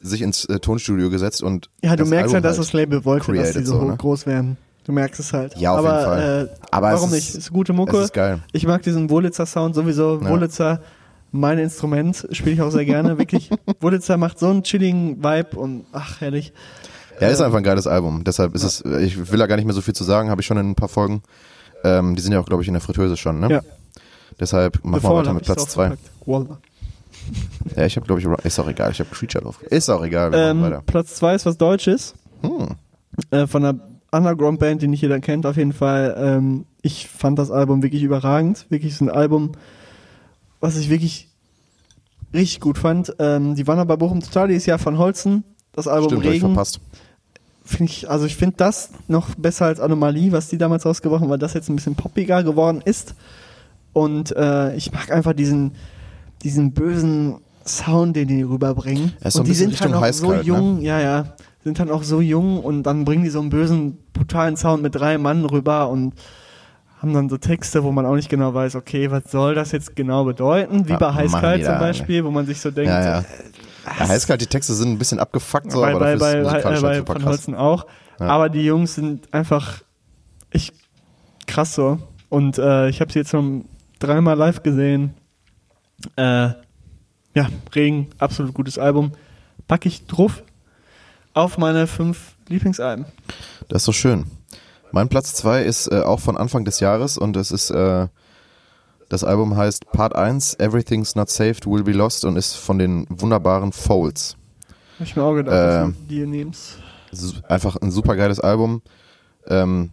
sich ins äh, Tonstudio gesetzt und Ja, du das merkst Album halt, dass das Label wollte, dass created die so, so, ne? groß werden. Du merkst es halt. Ja, auf Aber, jeden Fall. Äh, Aber es warum ist- nicht? Ist gute Mucke. es ist geil. Ich mag diesen Wurlitzer-Sound sowieso. Ja. Wurlitzer, mein Instrument, spiele ich auch sehr gerne. Wirklich. Wurlitzer macht so einen chilligen Vibe und ach, herrlich. Ja, ist einfach ein geiles Album. Deshalb ist es, ich will da gar nicht mehr so viel zu sagen, habe ich schon in ein paar Folgen. Ähm, die sind ja auch, glaube ich, in der Fritteuse schon, ne? Ja. Deshalb machen wir weiter mit Platz zwei. draufgepackt. Voila. Ja, ich habe, glaube ich, ist auch egal, ich habe Creature drauf. Ist auch egal, Ähm. Platz zwei ist was Deutsches. Hm. Äh, von einer Underground-Band, die nicht jeder kennt, auf jeden Fall. Ähm, ich fand das Album wirklich überragend. Wirklich so ein Album, was ich wirklich richtig gut fand. Ähm, die waren aber bei Bochum Total dieses Jahr von Holzen. Das Album Stimmt, hab ich Regen. verpasst. Finde ich, also ich finde das noch besser als Anomalie, was die damals rausgebracht haben, weil das jetzt ein bisschen poppiger geworden ist. Und äh, ich mag einfach diesen, diesen bösen Sound, den die rüberbringen. Er ist so und die bisschen sind halt noch so Heißkalt, ne? jung, ja, ja, sind halt auch so jung und dann bringen die so einen bösen, brutalen Sound mit drei Mann rüber und haben dann so Texte, wo man auch nicht genau weiß, okay, was soll das jetzt genau bedeuten? Wie Ja, bei Heißkalt zum Beispiel, wo man sich so denkt, Ja, ja. Ja, heißkalt, die Texte sind ein bisschen abgefuckt, so, bei, aber bei, dafür bei, ist bei, bei halt super Van. Holzen auch. Ja. Aber die Jungs sind einfach echt krass so. Und äh, ich habe sie jetzt schon dreimal live gesehen. Äh, ja, Regen, absolut gutes Album. Pack ich drauf auf meine fünf Lieblingsalben. Das ist so schön. Mein Platz 2 ist äh, auch von Anfang des Jahres und es ist, äh, das Album heißt Part 1, Everything's Not Saved Will Be Lost und ist von den wunderbaren Folds. Hab ich mir auch gedacht, Äh, dass du die nehmst. Su- Einfach ein super geiles Album. Ähm,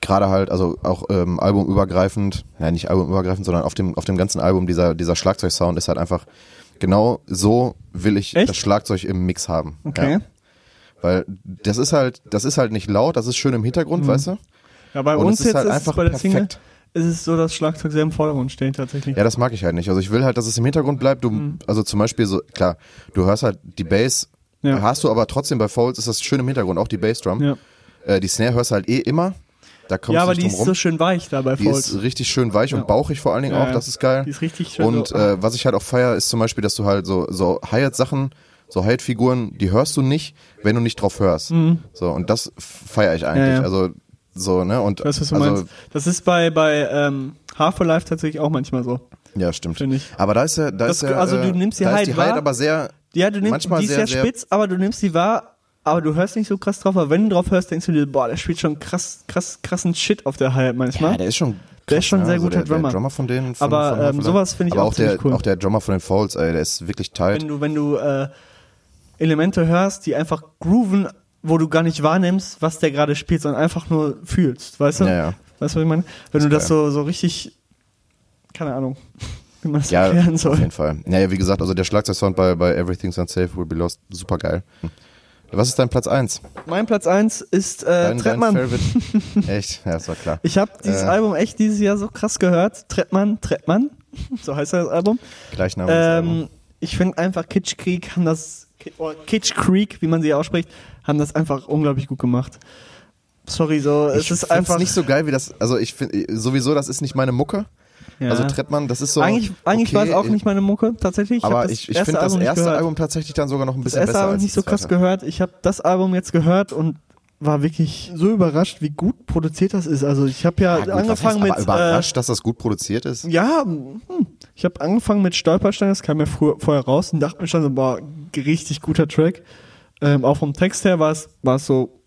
Gerade halt, also auch ähm, albumübergreifend, nein, nicht albumübergreifend, sondern auf dem, auf dem ganzen Album, dieser, dieser Schlagzeugsound ist halt einfach, genau so will ich Echt? das Schlagzeug im Mix haben. Okay. Ja. Weil das ist halt, das ist halt nicht laut, das ist schön im Hintergrund, weißt du? Ja, bei Und uns ist jetzt halt ist einfach es bei der Single perfekt. Ist es so, dass Schlagzeug sehr im Vordergrund steht tatsächlich. Ja, das mag ich halt nicht. Also ich will halt, dass es im Hintergrund bleibt. Du, Mhm. also zum Beispiel so, klar, du hörst halt die Bass, Ja. hast du aber trotzdem bei Folds ist das schön im Hintergrund, auch die Bassdrum. Ja. Äh, die Snare hörst du halt eh immer. Da kommst Ja, aber nicht die ist rum. so schön weich da bei die Folds. ist richtig schön weich Ja. und bauchig vor allen Dingen auch, das ist geil. Die ist richtig schön Und so. äh, was ich halt auch feier, ist zum Beispiel, dass du halt so, so Hi-Hat-Sachen, so Hi-Hat-Figuren, die hörst du nicht, wenn du nicht drauf hörst. So, und das feiere ich eigentlich. Mhm. Ja, ja. Also, so, ne, und, Weißt was du also, meinst? Das ist bei, bei ähm, Half Life tatsächlich auch manchmal so. ja, stimmt. Finde ich. Aber da ist ja, da Das- ist ja, also du äh, nimmst die da Hi-Hat ist die wahr. aber sehr, Ja, du nimmst, manchmal die ist sehr, sehr, spitz, aber du nimmst die wahr, aber du hörst nicht so krass drauf, aber wenn du drauf hörst, denkst du dir, boah, der spielt schon krass, krass, krassen Shit auf der Hi-Hat manchmal. Ja, der ist schon. Der ist schon ein sehr also guter der, Drummer. Der Drummer von denen. Von, Aber, von ähm, sowas finde ich auch auch der, ziemlich cool. auch der Drummer von den Folds, ey, der ist wirklich tight. wenn du, wenn du äh, Elemente hörst, die einfach grooven, wo du gar nicht wahrnimmst, was der gerade spielt, sondern einfach nur fühlst, weißt du? Ja, ja. Weißt du, was ich meine? Wenn Ist du das geil. so, so richtig, keine Ahnung, wie man das Ja, erklären auf soll. jeden Fall. Naja, wie gesagt, also der Schlagzeugsound bei, bei Everything's Unsafe Will Be Lost, super geil. Was ist dein Platz 1? Mein Platz 1 ist äh, Trettmann. Echt? Ja, das war klar. Ich habe dieses Äh. Album echt dieses Jahr so krass gehört. Trettmann, Trettmann, so heißt das Album. Gleichnamiges Ähm, Album. Ich finde einfach Kitsch Creek haben das, oder Kitsch Creek, wie man sie ausspricht, haben das einfach unglaublich gut gemacht. Sorry, so, es Ich ist einfach nicht so geil wie das, also ich finde, sowieso, das ist nicht meine Mucke. Ja. Also Trettmann, das ist so. eigentlich, eigentlich okay, war es auch nicht meine Mucke, tatsächlich. Ich Aber das ich, ich finde das erste. Album tatsächlich dann sogar noch ein das bisschen erste besser Album als nicht so das krass gehört. Ich habe das Album jetzt gehört und war wirklich so überrascht, wie gut produziert das ist. Also ich habe ja, Ja, gut, angefangen mit aber überrascht, dass das gut produziert ist. Äh, ja, hm, ich habe angefangen mit Stolperstein, das kam ja früher, vorher raus und dachte mir schon so, boah, richtig guter Track. Ähm, auch vom Text her war es war es so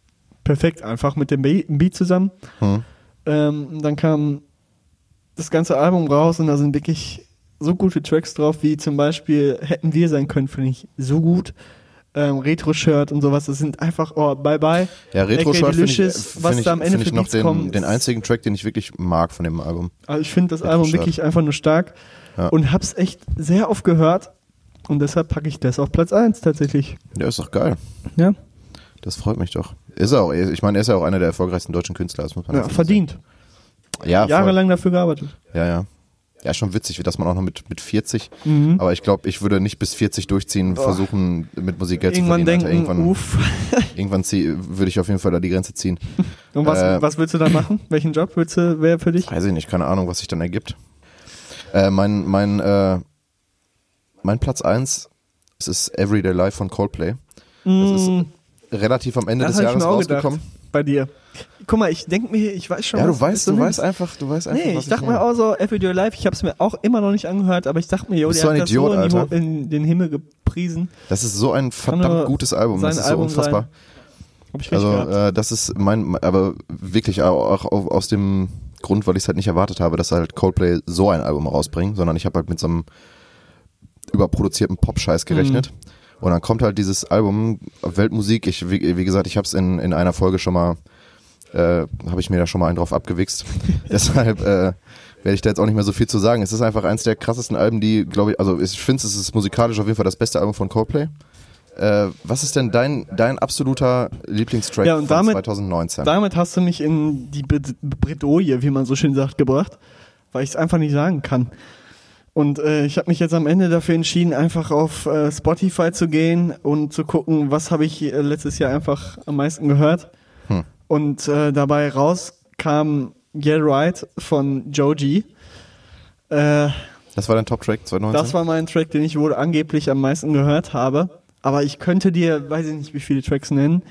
perfekt einfach mit dem Be- Beat zusammen. Hm. Ähm, dann kam das ganze Album raus und da sind wirklich so gute Tracks drauf, wie zum Beispiel Hätten wir sein können, finde ich so gut. Ähm, Retro-Shirt und sowas, das sind einfach, oh, bye bye. Ja, Retro AK Short finde ich, find ich, Ende find ich noch den, kommen, den einzigen Track, den ich wirklich mag von dem Album. Also ich finde das Album wirklich einfach nur stark Ja. und hab's echt sehr oft gehört und deshalb packe ich das auf Platz 1 tatsächlich. Der ist doch geil. Ja, Das freut mich doch. Ist er auch. Ich meine, er ist ja auch einer der erfolgreichsten deutschen Künstler. Das muss man ja verdient. sagen. Ja. Jahrelang dafür gearbeitet. Ja, ja. Ja, schon witzig, dass man auch noch mit, mit 40, Mhm. aber ich glaube, ich würde nicht bis 40 durchziehen, versuchen, mit Musik Geld Irgendwann zu verdienen. denken. Irgendwann, uff. irgendwann würde ich auf jeden Fall da die Grenze ziehen. Und was, Äh, was willst du da machen? Welchen Job willst du, wäre für dich? Weiß ich nicht, keine Ahnung, was sich dann ergibt. Äh, mein, mein, äh, mein Platz 1, es ist Everyday Life von Coldplay. Das ist relativ am Ende. Das des Jahres rausgekommen. gedacht. Bei dir. Guck mal, ich denke mir, ich weiß schon. Ja, du weißt, du nimmst. weißt einfach, du weißt einfach, Nee, ich dachte mir auch so, Everyday Life, ich habe es mir auch immer noch nicht angehört, aber ich dachte mir, jo, Bist der hat das Idiot, so in, den Himmel gepriesen. Das ist so ein verdammt gutes Album, das ist so unfassbar. sein. Also äh, das ist mein, aber wirklich auch, auch aus dem Grund, weil ich es halt nicht erwartet habe, dass halt Coldplay so ein Album rausbringen, sondern ich habe halt mit so einem überproduzierten Pop-Scheiß gerechnet. Mhm. Und dann kommt halt dieses Album Weltmusik. Ich wie, wie gesagt, ich habe es in, in einer Folge schon mal, äh, habe ich mir da schon mal einen drauf abgewichst. Deshalb äh, werde ich da jetzt auch nicht mehr so viel zu sagen. Es ist einfach eins der krassesten Alben, die, glaube ich, also ich finde, es ist musikalisch auf jeden Fall das beste Album von Coldplay. Äh, was ist denn dein, dein absoluter Lieblingstrack Ja, und von damit- 2019? Damit hast du mich in die Bred- Bredouille, wie man so schön sagt, gebracht, weil ich es einfach nicht sagen kann. Und äh, ich habe mich jetzt am Ende dafür entschieden, einfach auf äh, Spotify zu gehen und zu gucken, was habe ich äh, letztes Jahr einfach am meisten gehört. Hm. Und äh, dabei raus kam Get Right von Joji. Äh, das war dein Top-Track 2019? das war mein Track, den ich wohl angeblich am meisten gehört habe. Aber ich könnte dir, weiß ich nicht, wie viele Tracks nennen.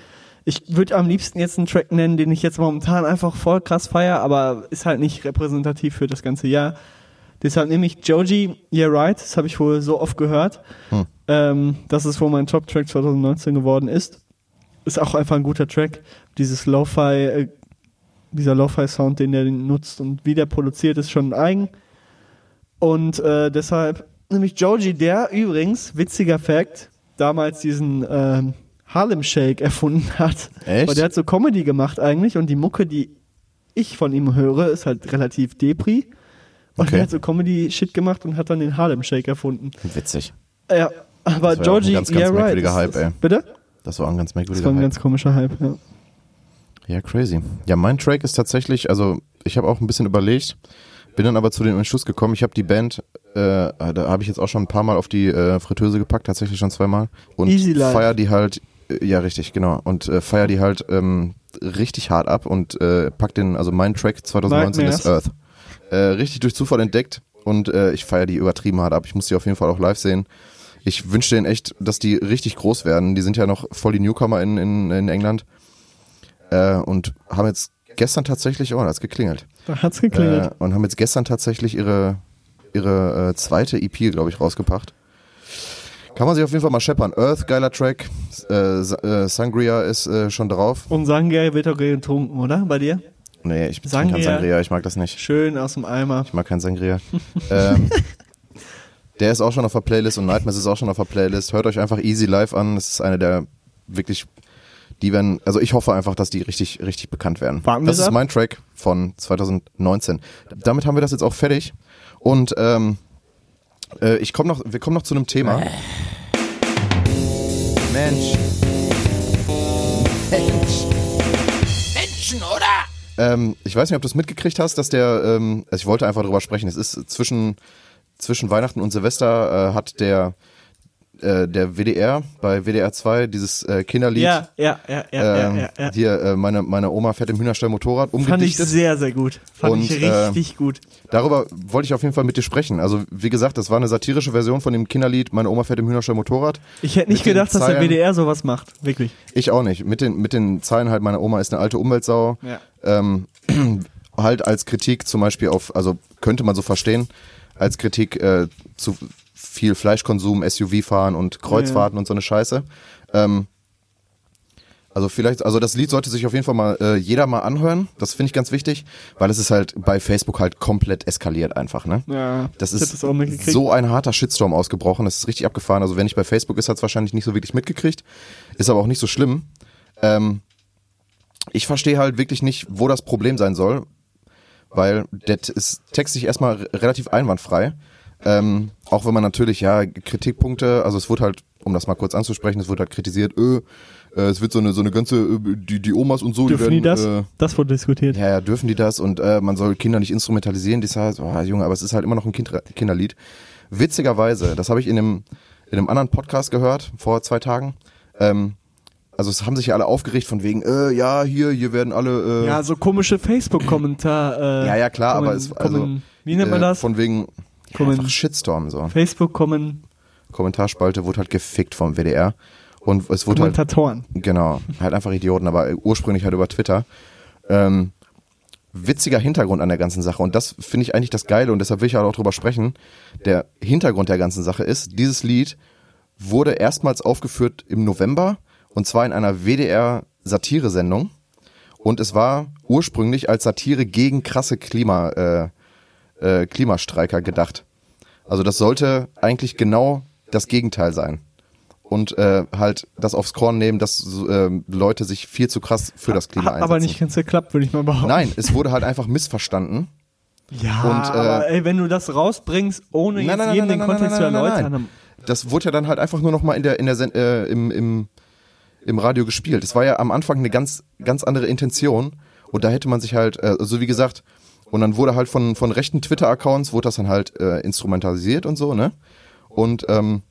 Ich würde am liebsten jetzt einen Track nennen, den ich jetzt momentan einfach voll krass feier, aber ist halt nicht repräsentativ für das ganze Jahr. Deshalb nehme ich Joji, Yeah Right, das habe ich wohl so oft gehört. Hm. Ähm, dass es wohl mein Top-Track 2019 geworden ist. Ist auch einfach ein guter Track. Dieses Lo-Fi, äh, dieser Lo-Fi-Sound, den der nutzt und wie der produziert, ist schon eigen. Und äh, deshalb nämlich Joji, der übrigens, witziger Fact, damals diesen ähm, Harlem Shake erfunden hat. Echt? Weil der hat so Comedy gemacht eigentlich und die Mucke, die ich von ihm höre, ist halt relativ Depri. Und Okay. der hat so Comedy-Shit gemacht und hat dann den Harlem Shake erfunden. Witzig. Ja, aber Das ein Joji, ganz, ganz yeah right. merkwürdiger ist- Hype, ist- ey. Bitte? Das war ein ganz Das merkwürdiger war ein Hype. ganz komischer Hype, ja. Ja, crazy. Ja, mein Track ist tatsächlich, also ich habe auch ein bisschen überlegt, bin dann aber zu dem Entschluss gekommen, ich habe die Band, äh, da habe ich jetzt auch schon ein paar Mal auf die äh, Fritteuse gepackt, tatsächlich schon zweimal. Und Easy Life. feier die halt, äh, ja richtig, genau, und äh, feier die halt ähm, richtig hart ab und äh, pack den, also mein Track 2019 ist Nightmares. Earth. Äh, richtig durch Zufall entdeckt und äh, ich feier die übertrieben hart ab. Ich muss die auf jeden Fall auch live sehen. Ich wünsche denen echt, dass die richtig groß werden. Die sind ja noch voll die Newcomer in, in, in England äh, und haben jetzt gestern tatsächlich, oh, da hat's geklingelt. Da hat's geklingelt. Äh, und haben jetzt gestern tatsächlich ihre, ihre äh, zweite EP, glaube ich, rausgebracht. Kann man sich auf jeden Fall mal scheppern. Earth, geiler Track. Äh, äh, Sangria ist äh, schon drauf. Und Sangria wird auch getrunken, oder? Bei dir? Nee, ich bin kein Sangria. Ich mag das nicht. Schön aus dem Eimer. Ich mag keinen Sangria. ähm, der ist auch schon auf der Playlist und Nightmares ist auch schon auf der Playlist. Hört euch einfach Easy Live an. Das ist eine der wirklich, die werden, also ich hoffe einfach, dass die richtig, richtig bekannt werden. Warten das ist ab. mein Track von 2019. Damit haben wir das jetzt auch fertig. Und ähm, äh, ich komme noch, wir kommen noch zu einem Thema. Mensch. Ähm, ich weiß nicht, ob du es mitgekriegt hast, dass der, ähm, also ich wollte einfach drüber sprechen. Es ist zwischen, zwischen Weihnachten und Silvester äh, hat der, äh, der WDR bei WDR 2 dieses äh, Kinderlied. Ja, ja, ja, ja, ähm, ja, ja, ja. Hier, äh, meine, meine Oma fährt im Hühnerstall Motorrad Fand ich umgedichtet. sehr, sehr gut. Fand Und, ich äh, richtig gut. Darüber wollte ich auf jeden Fall mit dir sprechen. Also, wie gesagt, das war eine satirische Version von dem Kinderlied Meine Oma fährt im Hühnerstall Motorrad. Ich hätte nicht gedacht, dass der WDR sowas macht. Wirklich. Ich auch nicht. Mit den, mit den Zeilen halt, meine Oma ist eine alte Umweltsau. Ja. Ähm, halt als Kritik zum Beispiel auf, also könnte man so verstehen, als Kritik äh, zu viel Fleischkonsum, SUV-Fahren und Kreuzfahrten und so eine Scheiße. Ähm, also vielleicht, also das Lied sollte sich auf jeden Fall mal äh, jeder mal anhören. Das finde ich ganz wichtig, weil es ist halt bei Facebook halt komplett eskaliert einfach, ne? Ja, Das ich ist das so ein harter Shitstorm ausgebrochen. Das ist richtig abgefahren. Also wenn nicht bei Facebook ist, hat es wahrscheinlich nicht so wirklich mitgekriegt. Ist aber auch nicht so schlimm. Ähm, ich verstehe halt wirklich nicht, wo das Problem sein soll, weil der T- ist textlich erstmal re- relativ einwandfrei. Ähm, auch wenn man natürlich, ja, Kritikpunkte, also es wurde halt, um das mal kurz anzusprechen, es wurde halt kritisiert, äh, äh, es wird so eine, so eine ganze, äh, die, die Omas und so, Dürfen die die werden, das? Äh, das wurde diskutiert. ja, ja, dürfen die das und äh, man soll Kinder nicht instrumentalisieren. Die heißt, oh, Junge, aber es ist halt immer noch ein kind Kinderlied. Witzigerweise, das habe ich in einem, in einem anderen Podcast gehört, vor zwei Tagen. Ähm, also es haben sich ja alle aufgeregt von wegen, äh, ja, hier, hier werden alle, äh, Ja, so komische Facebook-Kommentar. Äh, ja, ja, klar, aber kommen- es, also, kommen- Wie nennt man äh, das? Von wegen, Kommen- einfach Shitstorm, so. Facebook-Kommentatoren. Kommentarspalte wurde halt gefickt vom WDR. Und es wurde halt, Genau, halt einfach Idioten, aber ursprünglich halt über Twitter. Ähm, witziger Hintergrund an der ganzen Sache und das finde ich eigentlich das Geile und deshalb will ich halt auch drüber sprechen. Der Hintergrund der ganzen Sache ist, dieses Lied wurde erstmals aufgeführt im November und zwar in einer WDR-Satire-Sendung und es war ursprünglich als Satire gegen krasse Klima, äh, äh, Klimastreiker gedacht. Also das sollte eigentlich genau das Gegenteil sein und äh, halt das aufs Korn nehmen, dass äh, Leute sich viel zu krass für das Klima einsetzen. aber nicht ganz geklappt, würde ich mal behaupten. Nein, es wurde halt einfach missverstanden. Ja, Und, äh, aber ey, wenn du das rausbringst, ohne Nein, jetzt nein, jedem nein, den Kontext zu erläutern, Das wurde ja dann halt einfach nur noch mal in der in der äh, im, im im Radio gespielt. Es war ja am Anfang eine ganz ganz andere Intention und da hätte man sich halt äh, so wie gesagt und dann wurde halt von von rechten Twitter Accounts wurde das dann halt äh, instrumentalisiert und so, ne? Und ähm,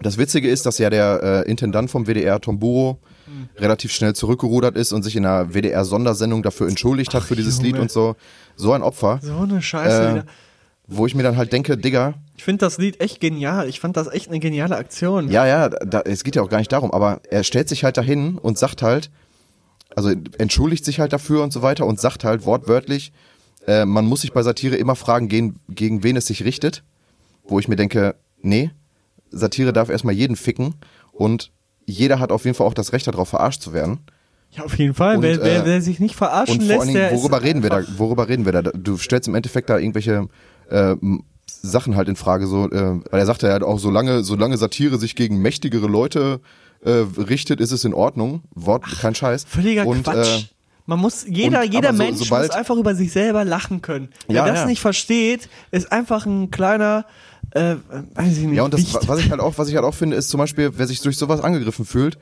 das Witzige ist, dass ja der äh, Intendant vom WDR, Tom Buro, relativ schnell zurückgerudert ist und sich in einer WDR-Sondersendung dafür entschuldigt hat für dieses Lied Junge. und so. So ein Opfer, so eine Scheiße Äh, wo ich mir dann halt denke, Digga, Ich finde das Lied echt genial. Ich fand das echt eine geniale Aktion. ja, ja, da, es geht ja auch gar nicht darum, aber er stellt sich halt dahin und sagt halt, also entschuldigt sich halt dafür und so weiter und sagt halt wortwörtlich, äh, man muss sich bei Satire immer fragen, gegen, gegen wen es sich richtet. Wo ich mir denke, nee, Satire darf erstmal jeden ficken und jeder hat auf jeden Fall auch das Recht darauf, verarscht zu werden. Ja, auf jeden Fall. Und, wer, wer, äh, wer sich nicht verarschen Und vor lässt, allen der Dingen, worüber reden wir da? Worüber reden wir da? Du stellst im Endeffekt da irgendwelche äh, Sachen halt in Frage, so, äh, weil er sagte ja halt auch, solange, solange Satire sich gegen mächtigere Leute äh, richtet, ist es in Ordnung. Wort, kein Scheiß. Völliger und, Quatsch. Äh, Man muss, jeder, und- jeder so- Mench sobald- muss einfach über sich selber lachen können. Wer Ja, das ja. nicht versteht, ist einfach ein kleiner, äh, weiß ich nicht, ja, und das, Wicht. was ich halt auch, was ich halt auch finde, ist zum Beispiel, wer sich durch sowas angegriffen fühlt,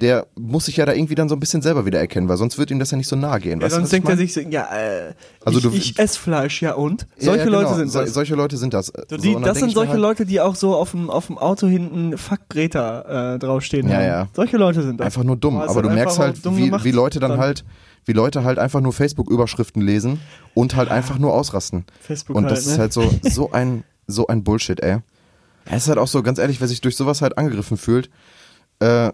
der muss sich ja da irgendwie dann so ein bisschen selber wieder erkennen, weil sonst wird ihm das ja nicht so nahe gehen. Ja, weißt sonst denkt er sich so, ja, äh, Also ich, du- ich esse Fleisch, ja und? Ja, Solche ja, genau. Leute sind so, das. Solche Leute sind das. So, So, die, dann das sind solche halt, Leute, die auch so auf dem, auf dem Auto hinten Fuck Greta äh, draufstehen Ja, ja. Solche Leute sind das. Einfach nur dumm. Aber Aber du merkst halt, wie, wie Leute dann dann. halt, wie Leute halt einfach nur Facebook-Überschriften lesen und halt einfach nur ausrasten. Facebook und halt, das ne? ist halt so, so ein, so ein Bullshit, ey. Es ist halt auch so, ganz ehrlich, wer sich durch sowas halt angegriffen fühlt, äh, ja,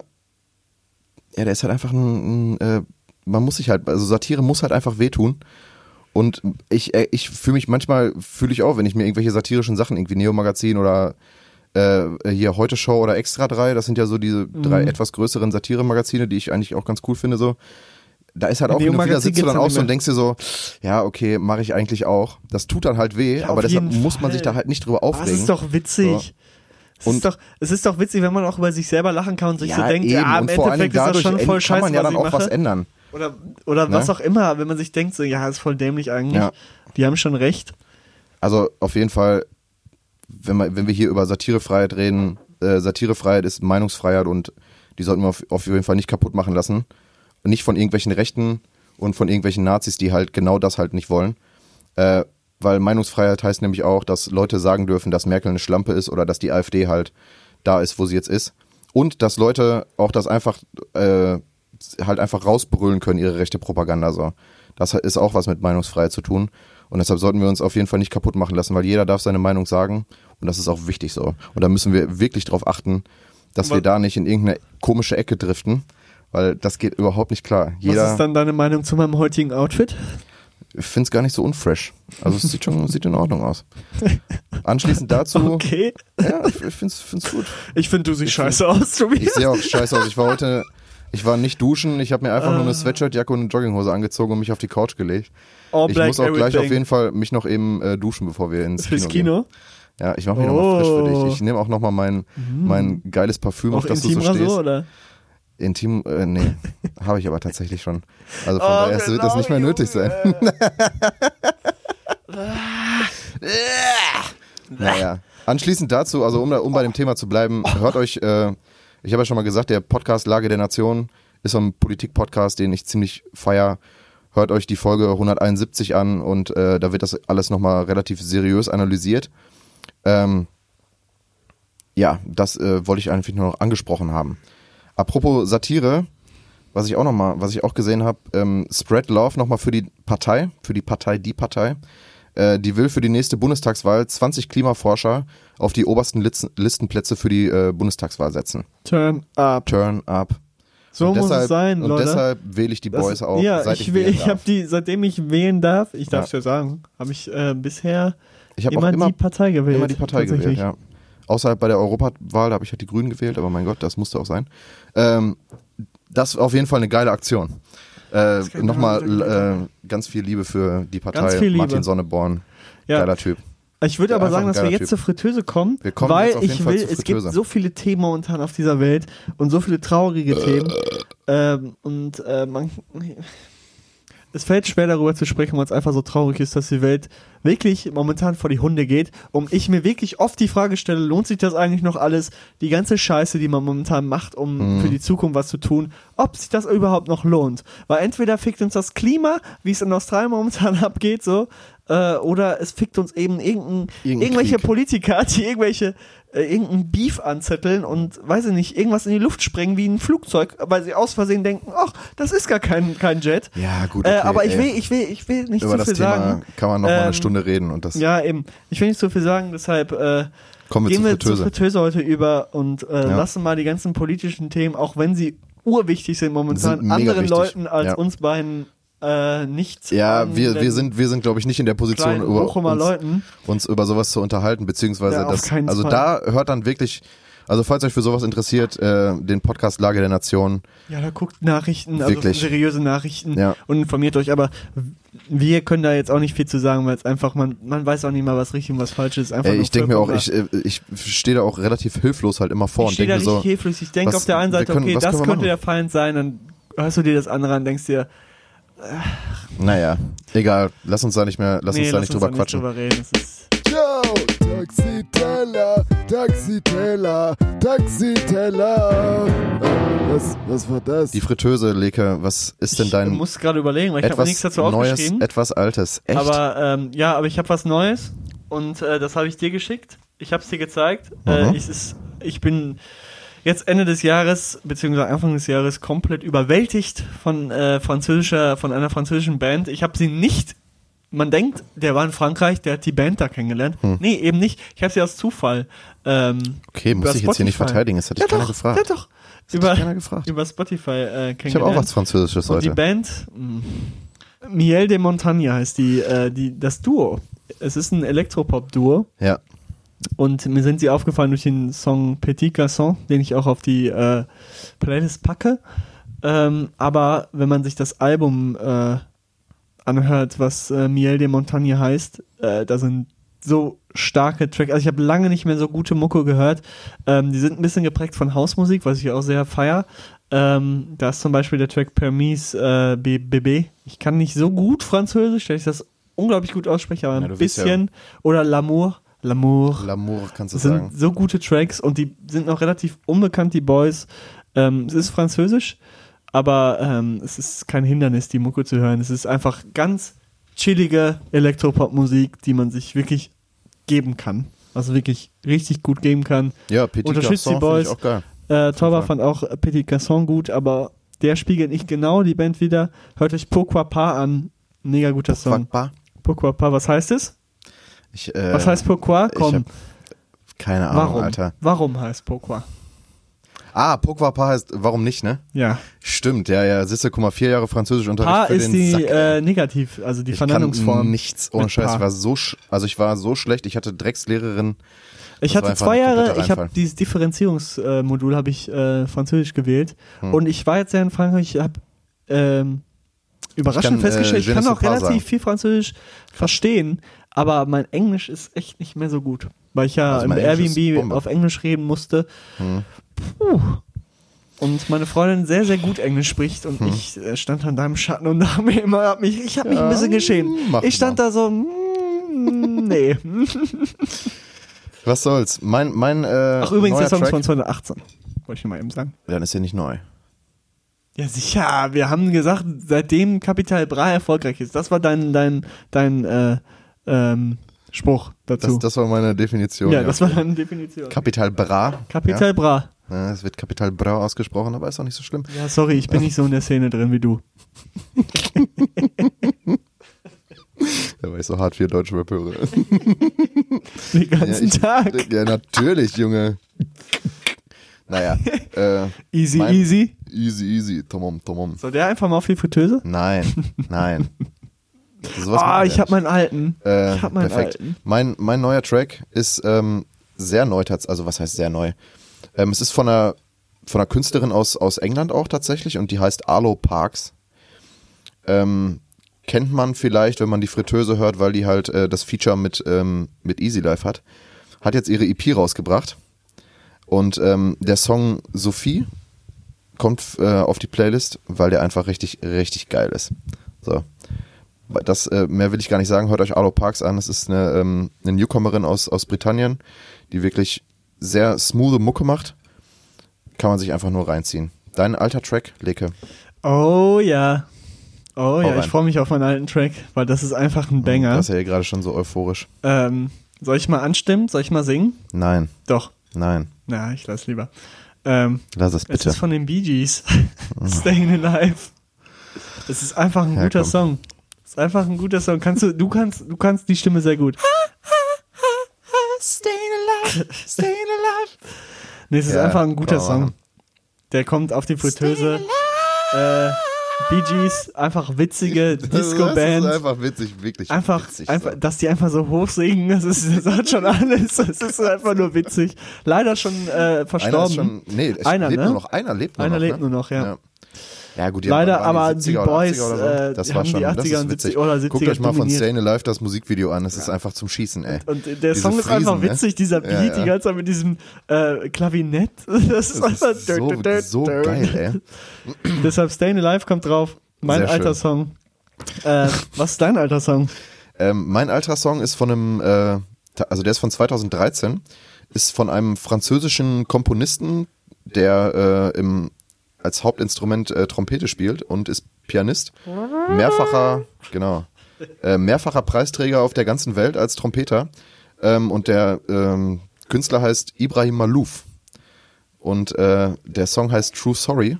der ist halt einfach ein, ein äh, man muss sich halt, also Satire muss halt einfach wehtun. Und ich, äh, ich fühle mich manchmal, fühle ich auch, wenn ich mir irgendwelche satirischen Sachen, irgendwie Neo-Magazin oder äh, hier Heute Show oder Extra 3, das sind ja so diese drei Mhm. etwas größeren Satire-Magazine, die ich eigentlich auch ganz cool finde, so. Da ist halt auch, und wieder sitzt du dann auch so und denkst dir so, ja, okay, mache ich eigentlich auch. Das tut dann halt weh, Ja, aber deshalb muss man sich Fall. da halt nicht drüber Aber aufregen. es ist doch witzig. Es, Und- ist doch, es ist doch witzig, wenn man auch über sich selber lachen kann und sich so denkt, eben. ja, im und Endeffekt ist das schon voll kann scheiße, man ja dann auch mache. was ändern. Oder, oder Ne? was auch immer, wenn man sich denkt, so, ja, ist voll dämlich eigentlich. Ja. Die haben schon recht. Also auf jeden Fall, wenn, wir- wenn wir hier über Satirefreiheit reden, äh, Satirefreiheit ist Meinungsfreiheit und die sollten wir auf, auf jeden Fall nicht kaputt machen lassen. Und nicht von irgendwelchen Rechten und von irgendwelchen Nazis, die halt genau das halt nicht wollen. Äh, weil Meinungsfreiheit heißt nämlich auch, dass Leute sagen dürfen, dass Merkel eine Schlampe ist oder dass die AfD halt da ist, wo sie jetzt ist. Und dass Leute auch das einfach äh, halt einfach rausbrüllen können, ihre rechte Propaganda so. Das ist auch was mit Meinungsfreiheit zu tun. Und deshalb sollten wir uns auf jeden Fall nicht kaputt machen lassen, weil jeder darf seine Meinung sagen. Und das ist auch wichtig so. Und da müssen wir wirklich drauf achten, dass wir da nicht in irgendeine komische Ecke driften, weil das geht überhaupt nicht klar. Was Jeder ist dann deine Meinung zu meinem heutigen Outfit? ich finde es gar nicht so unfresh. Also es sieht schon sieht in Ordnung aus. Anschließend dazu, Okay. ja, ich finde es gut. Ich finde, du siehst scheiße aus, Tobias. Ich sehe auch scheiße aus. Ich war heute, ich war nicht duschen, ich habe mir einfach nur Ah. eine Sweatshirtjacke und eine Jogginghose angezogen und mich auf die Couch gelegt. All ich muss auch gleich everything. auf jeden Fall mich noch eben äh, duschen, bevor wir ins Fürs Kino, Kino? gehen. Ja, ich mache mich nochmal frisch für Oh. dich. Ich nehme auch nochmal mein, mein geiles Parfüm, Auch auf das du so stehst. oder? Intim, äh, nee, habe ich aber tatsächlich schon. Also Oh, von daher wird das nicht mehr nötig sein. naja. Anschließend dazu, also um, um bei dem Thema zu bleiben, hört euch, äh, ich habe ja schon mal gesagt, der Podcast Lage der Nation ist so ein Politik-Podcast, den ich ziemlich feier. Hört euch die Folge 171 an und äh, da wird das alles nochmal relativ seriös analysiert. Ähm, ja, das äh, wollte ich eigentlich nur noch angesprochen haben. Apropos Satire, was ich auch noch mal, was ich auch gesehen habe, ähm, Spread Love nochmal für die Partei, für die Partei, die Partei. Äh, die will für die nächste Bundestagswahl 20 Klimaforscher auf die obersten Litzen, Listenplätze für die äh, Bundestagswahl setzen. Turn up. Turn up. So und muss deshalb, es sein, und Leute. deshalb wähle ich die Das- Boys auch, ja, seit ich, ich, ich habe die, seitdem ich wählen darf, ich darf es Ja. ja sagen, habe ich äh, bisher Ich habe immer, auch immer, die Partei gewählt. immer die Partei gewählt, ja. Außer bei der Europawahl, da habe ich halt die Grünen gewählt, aber mein Gott, das musste auch sein. Ähm, das ist auf jeden Fall eine geile Aktion. Äh, Nochmal äh, ganz viel Liebe für die Partei. Martin Sonneborn, Ja. geiler Typ. Ich würde Ja, aber sagen, dass wir jetzt Typ. zur Fritteuse kommen, kommen weil ich Fall will, es gibt so viele Themen momentan auf dieser Welt und so viele traurige Themen. Ähm, und äh, man, es fällt schwer darüber zu sprechen, weil es einfach so traurig ist, dass die Welt wirklich momentan vor die Hunde geht. Und ich mir wirklich oft die Frage stelle, lohnt sich das eigentlich noch alles, die ganze Scheiße, die man momentan macht, um Mhm. für die Zukunft was zu tun, ob sich das überhaupt noch lohnt. Weil entweder fickt uns das Klima, wie es in Australien momentan abgeht, so, äh, oder es fickt uns eben irgendein, Irgendein irgendwelche Krieg. Politiker, die irgendwelche äh, irgendein Beef anzetteln und weiß ich nicht, irgendwas in die Luft sprengen wie ein Flugzeug, weil sie aus Versehen denken, ach, das ist gar kein, kein Jet. Ja, gut, äh, okay, aber ich ey. will, ich will, ich will nicht Über zu das viel Thema sagen. kann man noch mal Ähm, eine Stunde reden und das Ja, eben. Ich will nicht zu viel sagen, deshalb äh, kommen wir gehen zur wir zur Fritteuse heute über und äh, Ja. lassen mal die ganzen politischen Themen, auch wenn sie urwichtig sind momentan, Sind anderen wichtig, Leuten als ja. uns beiden äh, nicht ja, wir, wir sind, wir sind, glaube ich, nicht in der Position, über uns, Leuten. uns über sowas zu unterhalten, beziehungsweise das, also Fall. da hört dann wirklich, also falls euch für sowas interessiert, äh, den Podcast Lage der Nation, Ja, da guckt Nachrichten, also Wirklich. seriöse Nachrichten Ja. und informiert euch, aber wir können da jetzt auch nicht viel zu sagen, weil es einfach, man, man weiß auch nicht mal, was richtig und was falsch ist. Einfach ey, ich denke mir auch, ich, äh, ich stehe da auch relativ hilflos halt immer vor ich und stehe denke da mir so, hilflos. Ich denke auf der einen Seite, können- okay, das könnte machen? der Feind sein, dann hörst du dir das andere an, denkst dir, naja, egal, lass uns da nicht mehr, lass nee, uns da lass nicht uns drüber da nicht quatschen. drüber reden. Das ist, Ciao, Taxiteller, Taxiteller, Taxiteller. Was, was war das? Die Fritteuse, Leke, was ist denn Ich dein muss gerade überlegen, weil ich habe etwas nichts dazu Neues, aufgeschrieben. etwas Altes? Echt? Aber ähm, ja, aber ich habe was Neues und äh, das habe ich dir geschickt. Ich habe es dir gezeigt. Äh, Mhm. ich, ist, ich bin jetzt Ende des Jahres beziehungsweise Anfang des Jahres komplett überwältigt von äh, französischer, von einer französischen Band. Ich habe sie nicht. Man denkt, der war in Frankreich, der hat die Band da kennengelernt. Nee, eben nicht. Ich habe sie aus Zufall. Ähm, Hm. okay, muss ich jetzt hier nicht Spotify. verteidigen, das ich ja keiner doch, gefragt. Ja doch. Das Über, ich keiner gefragt. über Spotify äh, kennengelernt. Ich habe auch was Französisches Und die heute. Band, mh, Miel de Montagne heißt die, äh, die, das Duo. Es ist ein Elektropop-Duo Ja. Und mir sind sie aufgefallen durch den Song Petit Garçon, den ich auch auf die äh, Playlist packe. Ähm, aber wenn man sich das Album äh, anhört, was äh, Miel de Montagne heißt, äh, da sind so starke Tracks. Also ich habe lange nicht mehr so gute Mucke gehört. Ähm, die sind ein bisschen geprägt von Hausmusik, was ich auch sehr feier. Ähm, da ist zum Beispiel der Track Permis äh, BB. Ich kann nicht so gut Französisch, dass ich das unglaublich gut ausspreche, aber Ja, ein ja- bisschen. Oder L'amour. L'amour. L'amour kannst du Das sind sagen. so gute Tracks und die sind noch relativ unbekannt, die Boys. Ähm, es ist französisch, aber ähm, es ist kein Hindernis, die Mucke zu hören. Es ist einfach ganz chillige Elektropop-Musik, die man sich wirklich geben kann. Also wirklich richtig gut geben kann. Ja, Petit Unterstützt Garçon die Boys. auch geil. Äh, Fall. fand auch Petit Garçon gut, aber der spiegelt nicht genau die Band wieder. Hört euch Pourquoi Pas an. Mega guter Song. Quackbar. Pourquoi Pas, was heißt es? Ich, äh, Was heißt Pourquoi? ich Komm, keine Ahnung, warum? Alter. Warum heißt Pourquoi? Ah, Pourquoi heißt, warum nicht, ne? Ja. Stimmt, ja, ja. Du, guck mal, vier Jahre Französischunterricht Paar für ist den die Sack, äh, negativ, also die ich kann Verneinungsform. nichts ohne Scheiß. Ich war so, also ich war so schlecht. Ich hatte Dreckslehrerin. Ich hatte zwei Jahre, ich habe dieses Differenzierungsmodul habe ich äh, Französisch gewählt Hm. und ich war jetzt ja in Frankreich, ich habe ähm, überraschend Ich kann, äh, festgestellt, ich je kann auch pas relativ viel Französisch verstehen, aber mein Englisch ist echt nicht mehr so gut, weil ich ja Also im Airbnb auf Englisch reden musste. Hm. Puh. Und meine Freundin sehr, sehr gut Englisch spricht und Hm. ich äh, stand an deinem Schatten und habe mir immer, hab mich, ich habe mich ein bisschen geschämt. mach Ich stand mal. da so, mm, nee. Was soll's? Mein, mein, äh, Ach, übrigens, der Song ist Track, von 2018. Wollte ich mal eben sagen. Dann ist ja nicht neu. Ja, sicher. Wir haben gesagt, seitdem Capital Bra erfolgreich ist. Das war dein, dein, dein äh, ähm, Spruch dazu. Das, das war meine Definition. ja, das war deine Definition. Kapital Bra. Capital Bra. Ja, es wird Kapital Bra ausgesprochen, aber ist auch nicht so schlimm. Ja, sorry, ich bin nicht so in der Szene drin wie du. Ja, weil ich so hart für Deutschrap höre. Den ganzen ja, ich, Tag. Ja, natürlich, Junge. Naja, äh, Easy, mein- easy. easy, easy. Tomom, tomom. Soll der einfach mal auf die Fritteuse? Nein, nein. Sowas Ah, ich hab nicht. meinen alten. Äh, ich hab meinen perfekt. alten. Mein, mein neuer Track ist ähm, sehr neu, also was heißt sehr neu? Ähm, es ist von einer, von einer Künstlerin aus, aus England auch tatsächlich und die heißt Arlo Parks. Ähm, kennt man vielleicht, wenn man die Fritteuse hört, weil die halt äh, das Feature mit, ähm, mit Easy Life hat. Hat jetzt ihre EP rausgebracht. Und ähm, der Song Sophie kommt äh, auf die Playlist, weil der einfach richtig, richtig geil ist. So. Das, äh, mehr will ich gar nicht sagen. Hört euch Arlo Parks an. Das ist eine, ähm, eine Newcomerin aus, aus Britannien, die wirklich sehr smooth Mucke macht. Kann man sich einfach nur reinziehen. Dein alter Track, Leke. Oh ja. Oh ja, rein. ich freue mich auf meinen alten Track, weil das ist einfach ein Banger. Das ist ja hier gerade schon so euphorisch. Ähm, soll ich mal anstimmen? Soll ich mal singen? Nein, Doch. nein. Na, ich lass lieber. Ähm, Lass es es bitte. ist von den Bee Gees. Staying Alive. Es ist einfach ein Ja, guter komm. Song. Es ist einfach ein guter Song. Kannst du, du kannst, du kannst die Stimme sehr gut. Staying alive, staying alive. Nee, es ist Ja, einfach ein guter Song. Der kommt auf die Fritteuse. Äh, Bee Gees, einfach witzige Disco-Band. Das ist einfach witzig, wirklich Einfach, witzig. einfach, so. dass die einfach so hoch singen, das, ist, das hat schon alles. Das ist einfach nur witzig. Leider schon äh, Einer verstorben. ist schon, nee, Einer, lebt ne? nur noch, einer lebt nur Einer noch. lebt ne? nur noch, ja. ja. Ja, gut, die Leider, waren aber die 70er oder Boys, 80er oder so. äh, das die war haben die schon, das 80er ist und witzig. 70er oder 70er Guckt euch mal von. Staying Alive das Musikvideo an, das ist einfach zum Schießen, ey. Und der Diese Song ist Friesen, einfach ne? witzig, dieser Ja, Beat, ja. die ganze Zeit mit diesem äh, Klavinett. Das ist Das einfach ist so, so geil, ey. Deshalb Staying Alive kommt drauf. Mein Sehr alter schön. Song. Äh, was ist dein alter Song? Ähm, mein alter Song ist von einem, äh, also der ist von 2013, ist von einem französischen Komponisten, der äh, im, als Hauptinstrument äh, Trompete spielt und ist Pianist. Mehrfacher, genau, äh, mehrfacher Preisträger auf der ganzen Welt als Trompeter. Ähm, und der ähm, Künstler heißt Ibrahim Malouf. Und äh, der Song heißt True Sorry.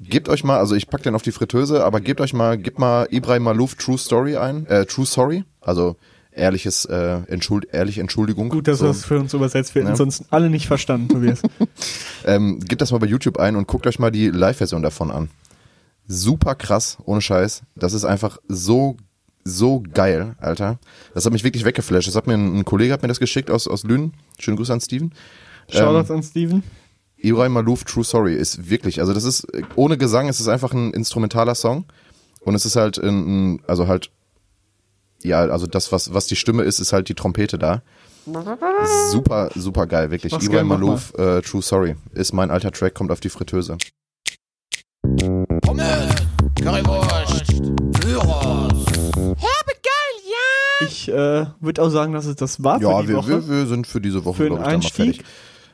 Gebt euch mal, also ich pack den auf die Fritteuse, aber gebt euch mal, gebt mal Ibrahim Malouf True Story ein, äh, True Sorry, also ehrliches, äh, Entschuld, ehrliche Entschuldigung. Gut, dass so. das für uns übersetzt. Wir hätten Ja. sonst alle nicht verstanden, Tobias. Ähm, gebt das mal bei YouTube ein und guckt euch mal die Live-Version davon an. Super krass, ohne Scheiß. Das ist einfach so, so geil, Alter. Das hat mich wirklich weggeflasht. Das hat mir ein, ein Kollege hat mir das geschickt aus, aus Lünen. Schönen Gruß an Steven. Shoutouts an Steven. Ibrahim Malouf True Sorry ist wirklich, also das ist ohne Gesang, es ist einfach ein instrumentaler Song und es ist halt ein also halt ja, also das was was die Stimme ist, ist halt die Trompete da. Super super geil, wirklich. Mach's Ibrahim Malouf äh, True Sorry ist mein alter Track, kommt auf die Fritteuse. Ich äh, würde auch sagen, dass es das war Ja, für die wir, Woche. wir, wir sind für diese Woche für den glaub ich, dann mal Einstieg. fertig.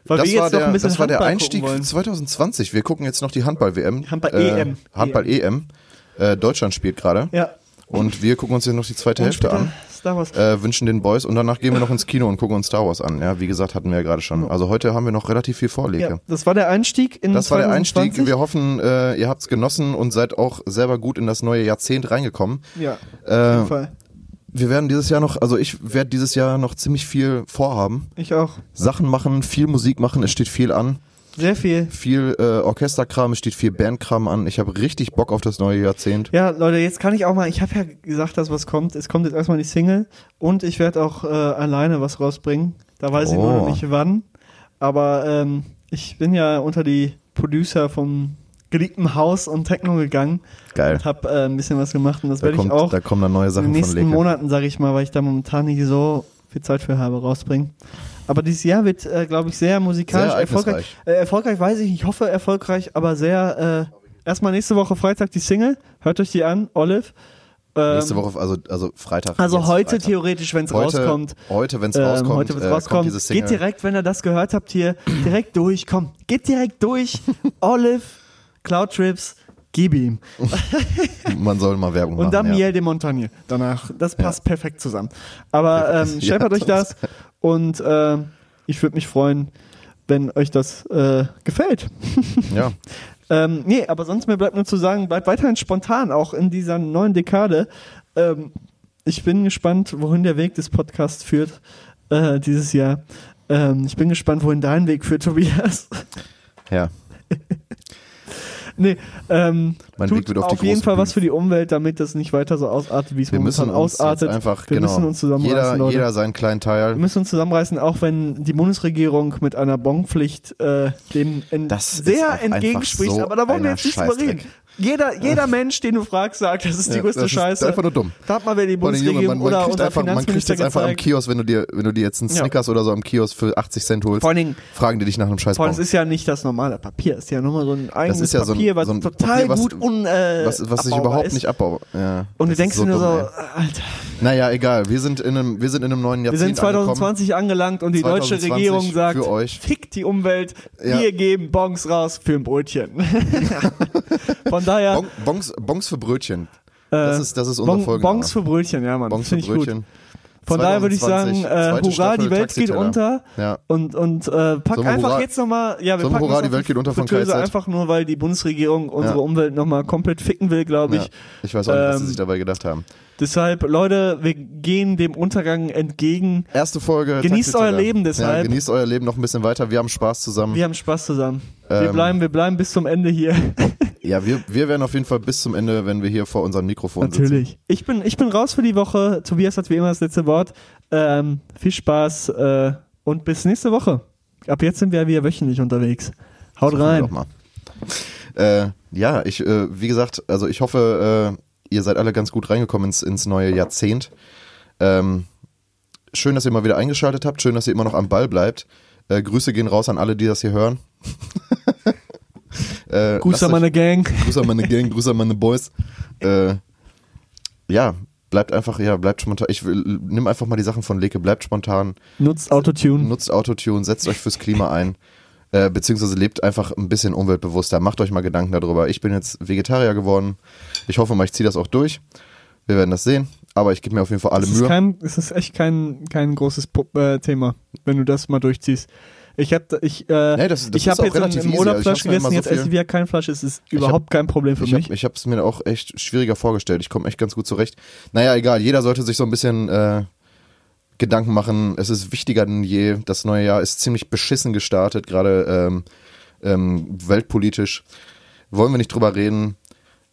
Weil das wir jetzt war der, noch ein bisschen das war der Einstieg gucken wollen. für 2020. Wir gucken jetzt noch die Handball-WM. Handball-EM. Äh, Handball-EM. Äh, Deutschland spielt gerade. Ja. Und wir gucken uns jetzt noch die zweite Und Hälfte an. Star Wars. äh, wünschen den Boys und danach gehen wir noch ins Kino und gucken uns Star Wars an. Ja, wie gesagt, hatten wir ja gerade schon. Also heute haben wir noch relativ viel Vorlege. ja, das war der Einstieg in Das war der 2020. Einstieg. Wir hoffen, äh, ihr habt's genossen und seid auch selber gut in das neue Jahrzehnt reingekommen. Ja, auf Äh, jeden Fall. wir werden dieses Jahr noch, also ich werde dieses Jahr noch ziemlich viel vorhaben. Ich auch. Sachen machen, viel Musik machen, es steht viel an. Sehr viel. Viel äh, Orchesterkram, es steht viel Bandkram an. Ich habe richtig Bock auf das neue Jahrzehnt. Ja, Leute, jetzt kann ich auch mal, ich habe ja gesagt, dass was kommt. Es kommt jetzt erstmal die Single und ich werde auch äh, alleine was rausbringen. Da weiß ich nur Oh. noch nicht wann. Aber ähm, ich bin ja unter die Producer vom geliebten Haus und Techno gegangen Geil. und habe äh, ein bisschen was gemacht und das Da, werde ich auch da kommen dann neue in Sachen den von nächsten. Monaten, sage ich mal, weil ich da momentan nicht so viel Zeit für habe, rausbringen. Aber dieses Jahr wird, äh, glaube ich, sehr musikalisch Sehr erfolgreich. Äh, erfolgreich weiß ich, nicht, ich hoffe erfolgreich, aber sehr, äh, erstmal nächste Woche Freitag die Single. Hört euch die an, Olive. Ähm, Nächste Woche, also, also Freitag. Also heute Freitag. theoretisch, wenn es rauskommt. heute wenn es Ähm, rauskommt, heute, wenn's äh, rauskommt, Single. geht direkt, wenn ihr das gehört habt, hier direkt durch. Komm, geht direkt durch. Olive, Cloud Trips, gib ihm. Man soll mal Werbung Und machen. dann ja. Miel de Montagne danach. Das passt perfekt zusammen. Aber ähm, Ja, scheppert euch das und äh, ich würde mich freuen, wenn euch das äh, gefällt. Ja, Ähm, nee, aber sonst mir bleibt nur zu sagen, bleibt weiterhin spontan, auch in dieser neuen Dekade. Ähm, ich bin gespannt, wohin der Weg des Podcasts führt äh, dieses Jahr. Ähm, ich bin gespannt, wohin dein Weg führt, Tobias. ja. nee, ähm, Mein tut auf auf jeden Fall Bühne. was für die Umwelt, damit das nicht weiter so ausartet, wie es Wir momentan ausartet. einfach, Wir genau, müssen uns zusammenreißen, jeder, Leute. jeder seinen kleinen Wir Teil. müssen uns zusammenreißen, auch wenn die Bundesregierung mit einer Bonpflicht äh, dem sehr einfach entgegenspricht. so aber da wollen wir jetzt nicht drüber reden. Jeder, jeder Mensch, den du fragst, sagt, das ist die Ja, größte das ist Scheiße. einfach nur dumm. Da hat mal wer die allem, Junge, Bundesregierung man, man, oder kriegt unser einfach, man kriegt jetzt einfach am. Kiosk, wenn du dir, wenn du dir jetzt einen Ja. Snickers oder so am Kiosk für 80 Cent holst, Vor allen Dingen, fragen die dich nach einem scheiß vor allem, es ist ja nicht das normale Papier, es ist ja nur mal so ein eigenes ist ja so ein- Papier, was so ein total Papier, was- gut un, äh, Was, was sich überhaupt ist. nicht abbaut. Ja, Und du das denkst ist dir nur so, ey. Alter, Naja, egal. Wir sind in einem, wir sind in einem neuen wir Jahrzehnt sind 2020 angelangt und die deutsche 2020 Regierung sagt, fickt die Umwelt, Ja. wir geben Bons raus für ein Brötchen. Von daher. Bon, Bons, Bons für Brötchen. Das ist, das ist unser Bon, Folgenname. Bons für Brötchen, ja Mann, Bons für ich gut. Brötchen. Von daher würde ich sagen, 2020, äh, hurra, Staffel die Welt geht unter. Ja. Und, und äh, pack Sollen einfach hurra- jetzt nochmal, ja, wir sollen packen hurra, die Welt geht unter von KZ? einfach nur, weil die Bundesregierung unsere Ja. Umwelt nochmal komplett ficken will, glaube Ja. ich. Ich weiß auch nicht, was sie Ähm, sich dabei gedacht haben. Deshalb, Leute, wir gehen dem Untergang entgegen. Erste Folge. Genießt euer Leben deshalb. Ja, genießt euer Leben noch ein bisschen weiter. Wir haben Spaß zusammen. Wir haben Spaß zusammen. wir, Ähm, bleiben, wir bleiben bis zum Ende hier. ja, wir, wir werden auf jeden Fall bis zum Ende, wenn wir hier vor unserem Mikrofon sitzen. Natürlich. Ich bin, ich bin raus für die Woche. Tobias hat wie immer das letzte Wort. Ähm, viel Spaß äh, und bis nächste Woche. Ab jetzt sind wir wieder wöchentlich unterwegs. Haut wir rein. Äh, ja, ich, äh, wie gesagt, also ich hoffe, äh, ihr seid alle ganz gut reingekommen ins, ins neue Jahrzehnt. Ähm, schön, dass ihr mal wieder eingeschaltet habt. Schön, dass ihr immer noch am Ball bleibt. Äh, Grüße gehen raus an alle, die das hier hören. äh, Gruß an meine Gang. Grüße an meine Gang, Grüße an meine Boys. Äh, ja, bleibt einfach, ja, bleibt spontan. Ich will, nimm einfach mal die Sachen von Leke, bleibt spontan, Nutzt Autotune. nutzt Autotune, setzt euch fürs Klima ein. Äh, beziehungsweise lebt einfach ein bisschen umweltbewusster. Macht euch mal Gedanken darüber. Ich bin jetzt Vegetarier geworden. Ich hoffe mal, ich ziehe das auch durch. Wir werden das sehen. Aber ich gebe mir auf jeden Fall alle Es Mühe. kein, es ist echt kein, kein großes äh, Thema, wenn du das mal durchziehst. Ich habe ich, äh, Nee, das- das ich hab auch jetzt relativ im. Urlaub Fleisch gegessen, so jetzt esse ich wieder kein Fleisch. Es ist überhaupt kein Problem für ich mich. Hab, ich habe es mir auch echt schwieriger vorgestellt. Ich komme echt ganz gut zurecht. Naja, egal. Jeder sollte sich so ein bisschen äh, Gedanken machen. Es ist wichtiger denn je. Das neue Jahr ist ziemlich beschissen gestartet, gerade ähm, ähm, weltpolitisch. Wollen wir nicht drüber reden.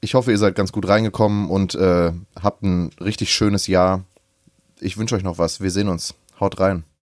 Ich hoffe, ihr seid ganz gut reingekommen und äh, habt ein richtig schönes Jahr. Ich wünsche euch noch was. Wir sehen uns. Haut rein.